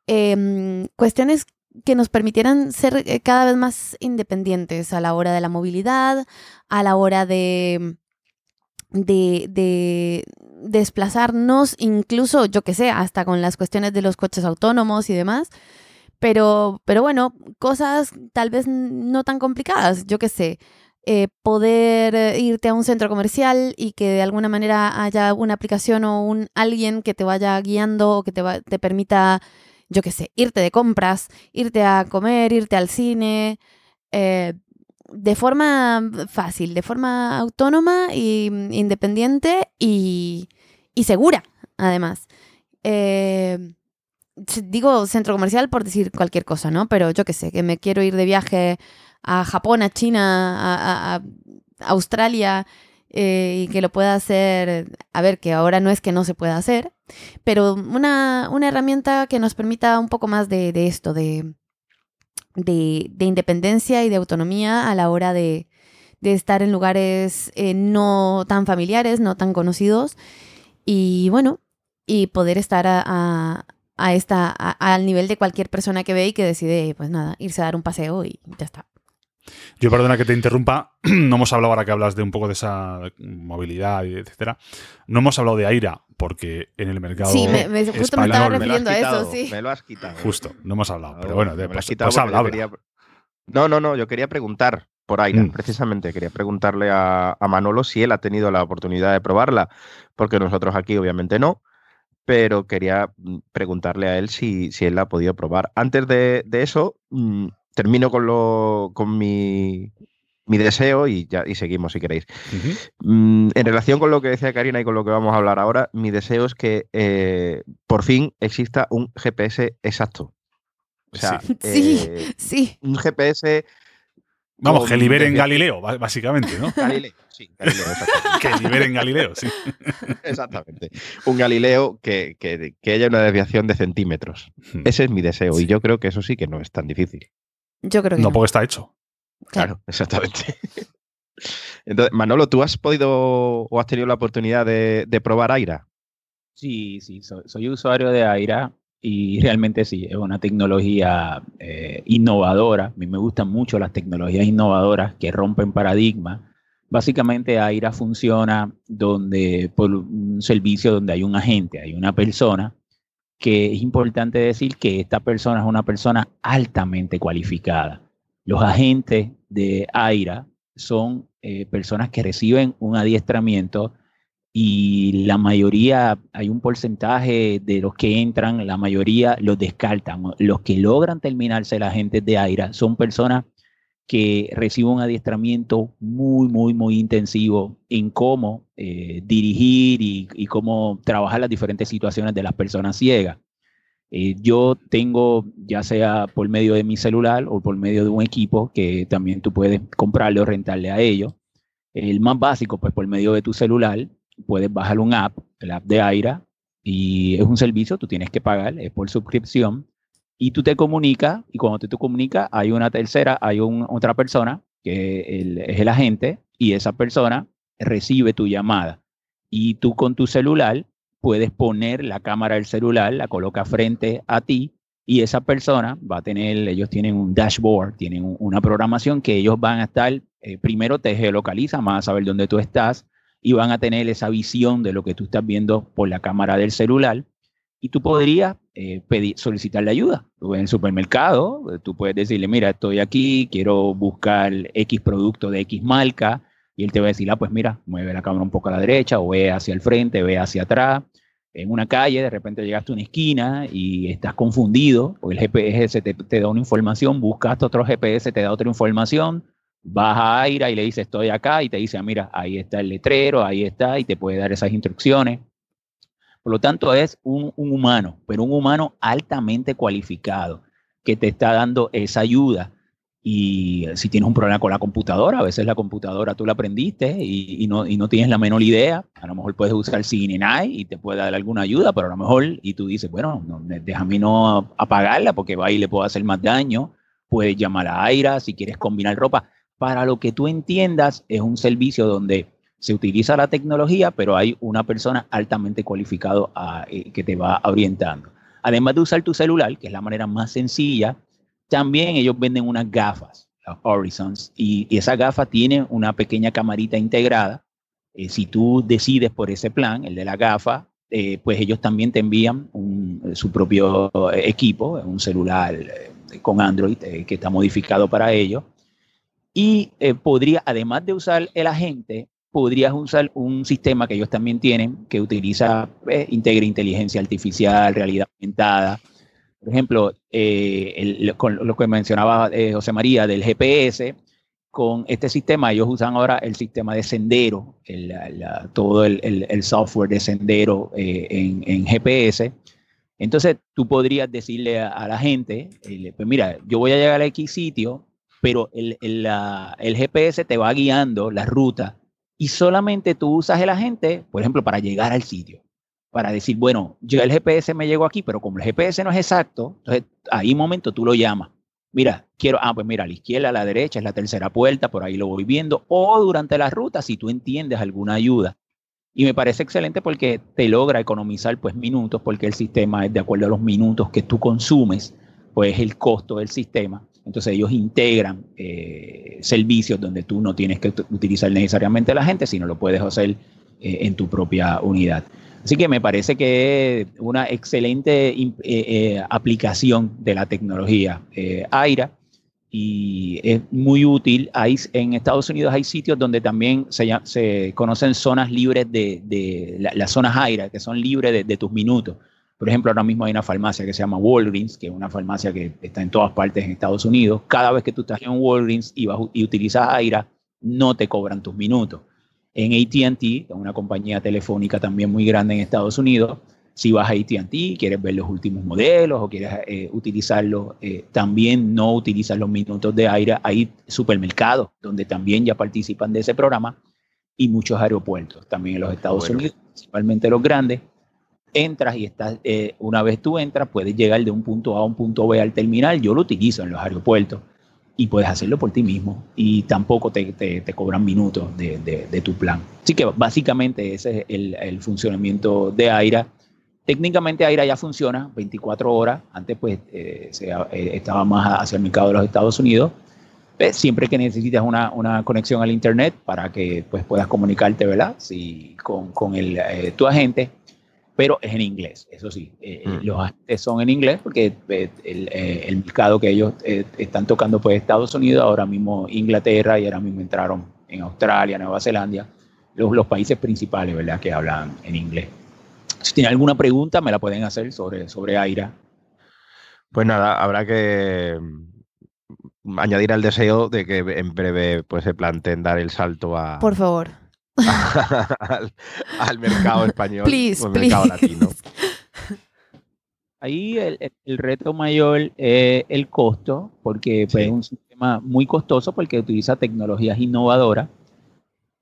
Em, cuestiones que nos permitieran ser eh, cada vez más independientes a la hora de la movilidad, a la hora de, de, desplazarnos, incluso, yo que sé, hasta con las cuestiones de los coches autónomos y demás. Pero, pero bueno, cosas tal vez no tan complicadas, yo que sé. Eh, poder irte a un centro comercial y que de alguna manera haya una aplicación o un alguien que te vaya guiando o que te, te permita yo qué sé, irte de compras, irte a comer, irte al cine, eh, de forma fácil, de forma autónoma e independiente y, segura, además. Eh, digo centro comercial por decir cualquier cosa, ¿no? Pero yo qué sé, que me quiero ir de viaje a Japón, a China, a, Australia eh, y que lo pueda hacer, a ver, que ahora no es que no se pueda hacer, pero una, herramienta que nos permita un poco más de, esto, de, de, independencia y de autonomía a la hora de, estar en lugares eh, no tan familiares, no tan conocidos. Y bueno, y poder estar a, esta, al nivel de cualquier persona que ve y que decide, pues nada, irse a dar un paseo y ya está. Yo perdona que te interrumpa, no hemos hablado ahora que hablas de un poco de esa movilidad, etcétera. No hemos hablado de Aira, porque en el mercado. Sí, me, justo me estaba refiriendo a eso, sí. Me lo has quitado. Justo, no hemos hablado. pero bueno, de, pues, pues No, no, no, yo quería preguntar por Aira, mm. precisamente. Quería preguntarle a, Manolo si él ha tenido la oportunidad de probarla, porque nosotros aquí obviamente no pero quería mm, preguntarle a él si, si él la ha podido probar. Antes de, de eso, mm, termino con, lo, con mi, deseo y, ya, y seguimos si queréis. Mm, en relación con lo que decía Karina y con lo que vamos a hablar ahora, mi deseo es que eh, por fin exista un GPS exacto. O sea, sí, eh, sí. Un GPS. Vamos, que liberen Galileo, básicamente, ¿no? Galileo, sí, Galileo, que liberen Galileo, sí. Exactamente. Un Galileo que, haya una desviación de centímetros. Ese es mi deseo y yo creo que eso sí que no es tan difícil. Yo creo que no. porque está hecho. Claro, exactamente. Entonces, Manolo, ¿tú has podido o has tenido la oportunidad de, probar Aira? Sí, sí, soy, usuario de Aira y realmente sí, es una tecnología eh, innovadora. A mí me gustan mucho las tecnologías innovadoras que rompen paradigmas. Básicamente Aira funciona donde por un servicio donde hay un agente, hay una persona que es importante decir que esta persona es una persona altamente cualificada. Los agentes de AIRA son eh, personas que reciben un adiestramiento y la mayoría, hay un porcentaje de los que entran, la mayoría los descartan. Los que logran terminarse el agente de AIRA son personas que reciba un adiestramiento muy, muy, muy intensivo en cómo eh, dirigir y, cómo trabajar las diferentes situaciones de las personas ciegas. Eh, yo tengo, ya sea por medio de mi celular o por medio de un equipo que también tú puedes comprarle o rentarle a ellos. El más básico, pues por medio de tu celular, puedes bajar un app, el app de Aira, y es un servicio, tú tienes que pagar, es por suscripción y tú te comunicas y cuando tú te comunicas hay una tercera, hay otra persona que es el agente y esa persona recibe tu llamada. Y tú con tu celular puedes poner la cámara del celular, la coloca frente a ti y esa persona va a tener, ellos tienen un dashboard, tienen una programación que ellos van a estar, eh, primero te geolocalizan, van a saber dónde tú estás y van a tener esa visión de lo que tú estás viendo por la cámara del celular y tú podrías eh, pedir, solicitarle ayuda. Tú en el supermercado, eh, tú puedes decirle, mira, estoy aquí, quiero buscar X producto de X marca, y él te va a decir, ah, pues mira, mueve la cámara un poco a la derecha, o ve hacia el frente, ve hacia atrás. En una calle, de repente llegaste a una esquina y estás confundido, o el GPS te, da una información, buscas otro GPS, te da otra información, vas a Aira y le dices, estoy acá, y te dice, ah, mira, ahí está el letrero, ahí está, y te puede dar esas instrucciones. Por lo tanto, es un, humano, pero un humano altamente cualificado que te está dando esa ayuda. Y si tienes un problema con la computadora, a veces la computadora tú la aprendiste y, no, no, tienes la menor idea, a lo mejor puedes usar CNI y te puede dar alguna ayuda, pero a lo mejor, y tú dices, bueno, no, déjame no apagarla porque va y le puedo hacer más daño, puedes llamar a Aira si quieres combinar ropa. Para lo que tú entiendas, es un servicio donde se utiliza la tecnología, pero hay una persona altamente cualificada eh, que te va orientando. Además de usar tu celular, que es la manera más sencilla, también ellos venden unas gafas, las Horizons, y, esa gafa tiene una pequeña camarita integrada. Eh, si tú decides por ese plan, el de la gafa, eh, pues ellos también te envían su propio equipo, un celular con Android que está modificado para ello. Y podría, además de usar el agente, podrías usar un sistema que ellos también tienen que utiliza, eh, integra inteligencia artificial, realidad aumentada. Por ejemplo, eh, con lo que mencionaba eh, José María del GPS, con este sistema ellos usan ahora el sistema de sendero, todo el, software de sendero en, GPS. Entonces tú podrías decirle a, la gente, pues mira, yo voy a llegar a X sitio, pero el, el GPS te va guiando la ruta y solamente tú usas el agente, por ejemplo, para llegar al sitio. Para decir, bueno, yo el GPS me llegó aquí, pero como el GPS no es exacto, entonces ahí momento tú lo llamas. Mira, quiero, ah, pues mira, a la izquierda, a la derecha es la tercera puerta, por ahí lo voy viendo. O durante la ruta, si tú entiendes alguna ayuda. Y me parece excelente porque te logra economizar pues minutos, porque el sistema es de acuerdo a los minutos que tú consumes, pues el costo del sistema. Entonces ellos integran eh, servicios donde tú no tienes que utilizar necesariamente la gente, sino lo puedes hacer eh, en tu propia unidad. Así que me parece que es una excelente eh, aplicación de la tecnología AIRA y es muy útil. Hay, en Estados Unidos hay sitios donde también se, se conocen zonas libres de, las zonas AIRA, que son libres de tus minutos. Por ejemplo, ahora mismo hay una farmacia que se llama Walgreens, que es una farmacia que está en todas partes en Estados Unidos. Cada vez que tú estás en Walgreens y, y utilizas Aira, no te cobran tus minutos. En ATT, una compañía telefónica también muy grande en Estados Unidos, si vas a ATT, quieres ver los últimos modelos o quieres eh, utilizarlos, eh, también no utilizas los minutos de aire. Hay supermercados donde también ya participan de ese programa y muchos aeropuertos también en los Estados Unidos, principalmente los grandes entras y estás, eh, una vez tú entras, puedes llegar de un punto A a un punto B al terminal. Yo lo utilizo en los aeropuertos y puedes hacerlo por ti mismo y tampoco te, te, cobran minutos de, de, tu plan. Así que básicamente ese es el, el funcionamiento de Aira. Técnicamente Aira ya funciona 24 horas. Antes pues eh, se, eh, estaba más hacia el mercado de los Estados Unidos. siempre que necesitas una, una, conexión al Internet para que pues, puedas comunicarte ¿verdad? Si, con, con el, tu agente, pero es en inglés, eso sí. Eh, eh, mm. Los agentes son en inglés porque eh, el, mercado que ellos están tocando pues Estados Unidos, ahora mismo Inglaterra y ahora mismo entraron en Australia, Nueva Zelanda, los, los países principales, ¿verdad? Que hablan en inglés. Si tienen alguna pregunta, me la pueden hacer sobre, sobre AIRA. Pues nada, habrá que añadir al deseo de que en breve pues se planteen dar el salto a, Por favor. Al, al mercado español Please, o al mercado please. latino. Ahí el, el- el reto mayor es el costo, porque pues, es un sistema muy costoso porque utiliza tecnologías innovadoras.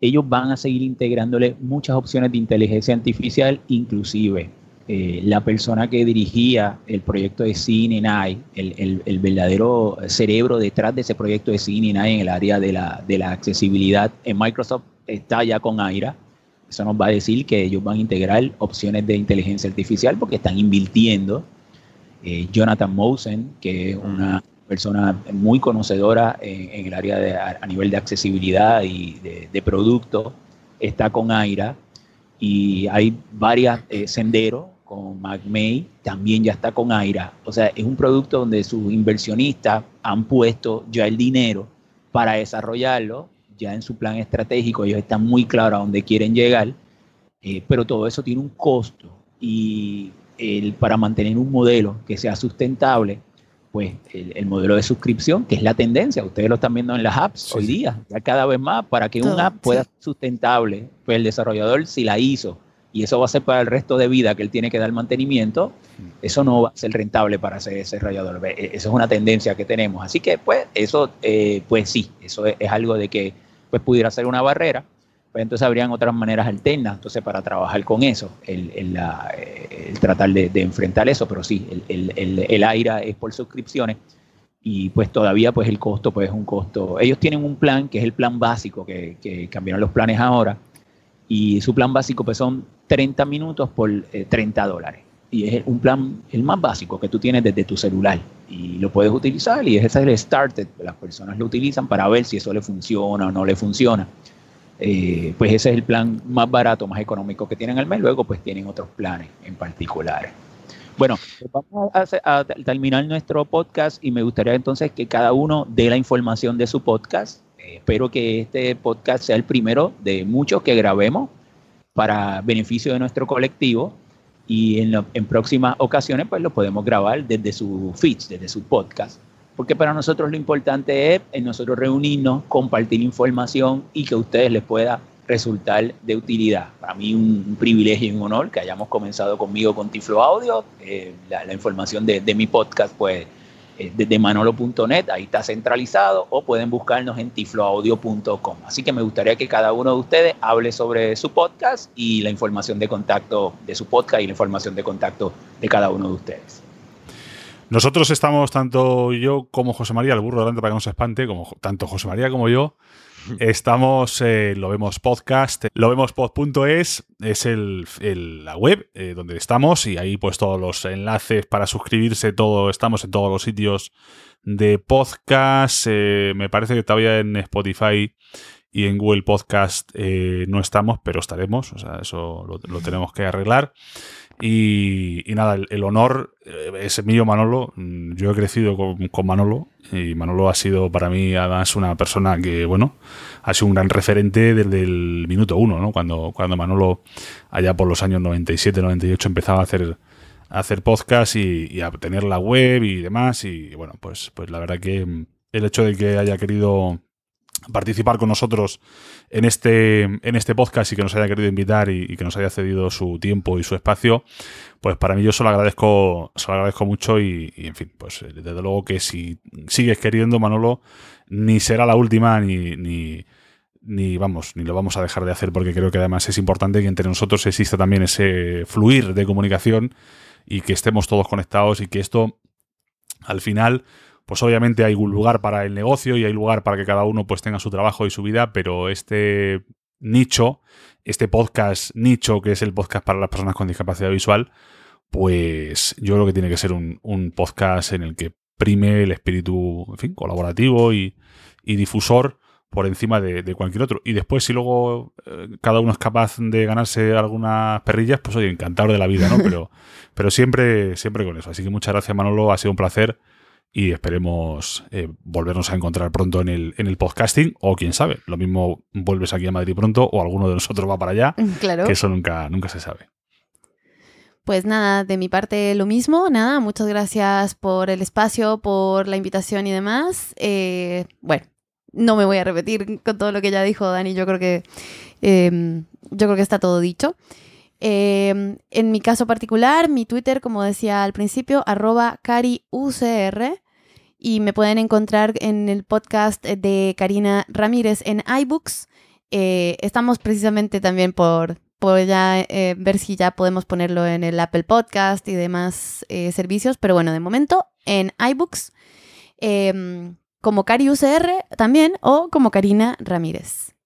Ellos van a seguir integrándole muchas opciones de inteligencia artificial, inclusive eh, la persona que dirigía el proyecto de CNI, el, el- el verdadero cerebro detrás de ese proyecto de CNI en el área de la, de la accesibilidad en Microsoft, está ya con Aira. Eso nos va a decir que ellos van a integrar opciones de inteligencia artificial porque están invirtiendo. Eh, Jonathan Mosen, que es una persona muy conocedora en, en el área de, a, a nivel de accesibilidad y de, de producto, está con Aira. Y hay varias, eh, Sendero con MacMay, también ya está con Aira. O sea, es un producto donde sus inversionistas han puesto ya el dinero para desarrollarlo, ya en su plan estratégico, ellos están muy claros a dónde quieren llegar, eh, pero todo eso tiene un costo y el, para mantener un modelo que sea sustentable, pues el, el modelo de suscripción, que es la tendencia, ustedes lo están viendo en las apps Sí, hoy día, ya cada vez más, para que Todo, una app pueda sí. ser sustentable, pues el desarrollador si la hizo y eso va a ser para el resto de vida que él tiene que dar mantenimiento, eso no va a ser rentable para ese desarrollador. Ve, e- Esa es una tendencia que tenemos. Así que, pues, eso, eh, pues sí, eso es, es algo de que pues, pudiera ser una barrera. Pues entonces habrían otras maneras alternas entonces para trabajar con eso, el, el, la- eh, el tratar de, de enfrentar eso, pero sí, el, el, el, AIRA es por suscripciones y pues todavía pues el costo pues es un costo. Ellos tienen un plan que es el plan básico, que, que cambiaron los planes ahora, y su plan básico pues son 30 minutos por eh, 30 dólares. Y es un plan, el más básico que tú tienes desde tu celular. Y lo puedes utilizar y ese es el started. Las personas lo utilizan para ver si eso le funciona o no le funciona. Eh, pues ese es el plan más barato, más económico que tienen al mes. Luego pues tienen otros planes en particulares. Bueno, pues vamos a, hacer- terminar nuestro podcast y me gustaría entonces que cada uno dé la información de su podcast. Eh, espero que este podcast sea el primero de muchos que grabemos para beneficio de nuestro colectivo y en, próximas ocasiones pues lo podemos grabar desde su feeds, desde su podcast. Porque para nosotros lo importante es en nosotros reunirnos, compartir información y que a ustedes les pueda resultar de utilidad. Para mí un, privilegio y un honor que hayamos comenzado conmigo con Tiflo Audio. Eh, la, la información de, de mi podcast pues eh, desde manolo.net, ahí está centralizado, o pueden buscarnos en tifloaudio.com. Así que me gustaría que cada uno de ustedes hable sobre su podcast y la información de contacto de su podcast y la información de contacto de cada uno de ustedes. Nosotros estamos, tanto yo como José María, el burro delante para que no se espante, como tanto José María como yo, estamos en Lo Vemos Podcast. Lo Vemos Pod.es es el, la web eh, donde estamos y ahí pues todos los enlaces para suscribirse, todo, estamos en todos los sitios de podcast. eh, me parece que todavía en Spotify y en Google Podcast eh, no estamos, pero estaremos, o sea, eso lo tenemos que arreglar. Y, nada, el, el honor eh, es mío, Manolo. Mm, Yo he crecido con, con Manolo y Manolo ha sido para mí además una persona que, bueno, ha sido un gran referente desde el minuto uno, ¿no? Cuando, cuando Manolo, allá por los años 97, 98, empezaba a hacer, a hacer podcast y, y a tener la web y demás. Y bueno, pues, pues la verdad que mm, el hecho de que haya querido participar con nosotros en este, en este podcast y que nos haya querido invitar y, que nos haya cedido su tiempo y su espacio, pues para mí yo se lo agradezco, se agradezco mucho y, y, en fin, pues eh, desde luego que si sigues queriendo, Manolo, ni será la última ni, ni, ni vamos, ni lo vamos a dejar de hacer porque creo que además es importante que entre nosotros exista también ese fluir de comunicación y que estemos todos conectados y que esto al final pues obviamente hay un lugar para el negocio y hay lugar para que cada uno pues tenga su trabajo y su vida, pero este nicho, este podcast nicho que es el podcast para las personas con discapacidad visual, pues yo creo que tiene que ser un, un podcast en el que prime el espíritu, en fin, colaborativo y, y difusor por encima de, de, cualquier otro. Y después, si luego eh, cada uno es capaz de ganarse algunas perrillas, pues oye, encantador de la vida, ¿no? Pero, pero siempre, siempre con eso. Así que muchas gracias, Manolo, ha sido un placer y esperemos eh, volvernos a encontrar pronto en el, en el podcasting o quién sabe, lo mismo vuelves aquí a Madrid pronto o alguno de nosotros va para allá, Claro. que eso nunca, nunca se sabe. pues nada, de mi parte lo mismo, nada, muchas gracias por el espacio, por la invitación y demás. Eh, bueno, no me voy a repetir con todo lo que ya dijo Dani, yo creo que, em, yo creo que está todo dicho. Em, en mi caso particular, mi Twitter, como decía al principio, arroba cariucr y me pueden encontrar en el podcast de Karina Ramírez en iBooks. Eh, estamos precisamente también por, por ya eh, ver si ya podemos ponerlo en el Apple Podcast y demás eh, servicios, pero bueno, de momento en iBooks em, como Cari UCR también o como Karina Ramírez.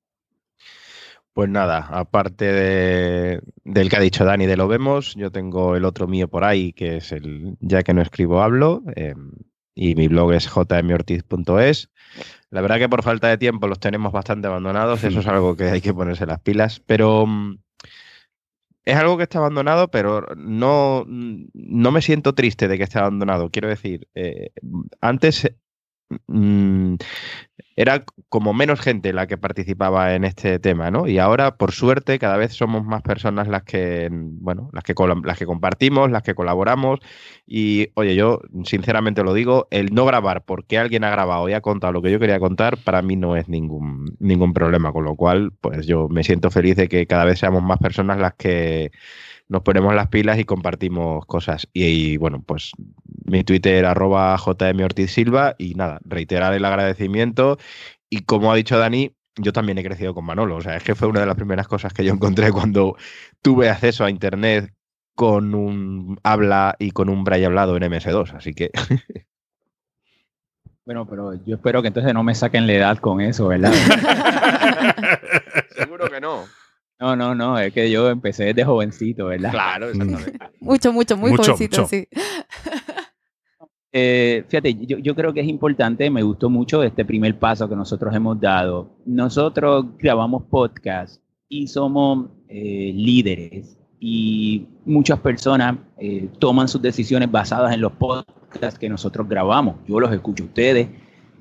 Pues nada, aparte de, del que ha dicho Dani de lo vemos, yo tengo el otro mío por ahí, que es el ya que no escribo hablo, em, y mi blog es jmortiz.es. La verdad que por falta de tiempo los tenemos bastante abandonados, eso es algo que hay que ponerse las pilas, pero mm, es algo que está abandonado, pero no, no me siento triste de que esté abandonado. Quiero decir, eh, antes mm, era como menos gente la que participaba en este tema, ¿no? Y ahora, por suerte, cada vez somos más personas las que, bueno, las que, las que compartimos, las que colaboramos. Y, oye, yo sinceramente lo digo, el no grabar porque alguien ha grabado y ha contado lo que yo quería contar, para mí no es ningún, ningún problema. Con lo cual, pues yo me siento feliz de que cada vez seamos más personas las que nos ponemos las pilas y compartimos cosas. Y, bueno, pues mi Twitter arroba JM Ortiz Silva y nada, reiterar el agradecimiento y como ha dicho Dani, yo también he crecido con Manolo. O sea, es que fue una de las primeras cosas que yo encontré cuando tuve acceso a Internet con un habla y con un braille hablado en MS2. Así que... Bueno, pero yo espero que entonces no me saquen la edad con eso, ¿verdad? Seguro que no. No, no, no, es que yo empecé desde jovencito, ¿verdad? Claro, exactamente. mucho, mucho, muy jovencito, sí. Eh, fíjate, yo, creo que es importante, me gustó mucho este primer paso que nosotros hemos dado. Nosotros grabamos podcast y somos eh, líderes y muchas personas eh, toman sus decisiones basadas en los podcasts que nosotros grabamos. Yo los escucho a ustedes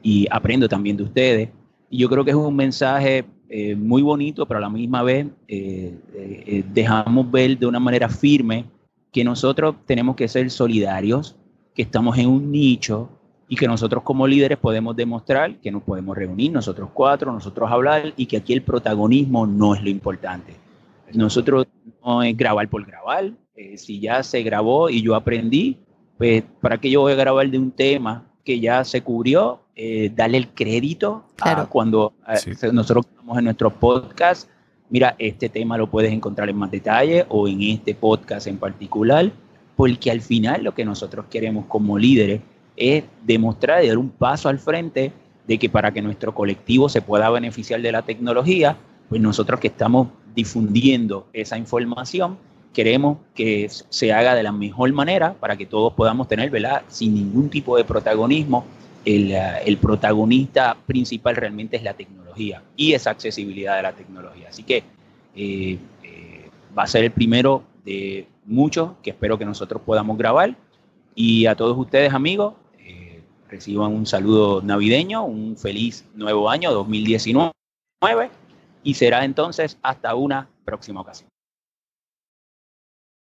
y aprendo también de ustedes. Y yo creo que es un mensaje eh, muy bonito, pero a la misma vez eh, eh, dejamos ver de una manera firme que nosotros tenemos que ser solidarios, que estamos en un nicho y que nosotros como líderes podemos demostrar que nos podemos reunir nosotros cuatro, nosotros hablar y que aquí el protagonismo no es lo importante. Nosotros no es grabar por grabar, si ya se grabó y yo aprendí, pues para qué yo voy a grabar de un tema que ya se cubrió, eh, darle el crédito a cuando eh, nosotros estamos en nuestro podcast. Mira, este tema lo puedes encontrar en más detalle o en este podcast en particular, porque al final lo que nosotros queremos como líderes es demostrar y dar un paso al frente de que para que nuestro colectivo se pueda beneficiar de la tecnología, pues nosotros que estamos difundiendo esa información, queremos que se haga de la mejor manera para que todos podamos tener, ¿verdad? Sin ningún tipo de protagonismo. El, eh, el, protagonista principal realmente es la tecnología y esa accesibilidad de la tecnología. Así que eh, eh, va a ser el primero de muchos que espero que nosotros podamos grabar. Y a todos ustedes, amigos, reciban un saludo navideño, un feliz nuevo año 2019 y será entonces hasta una próxima ocasión.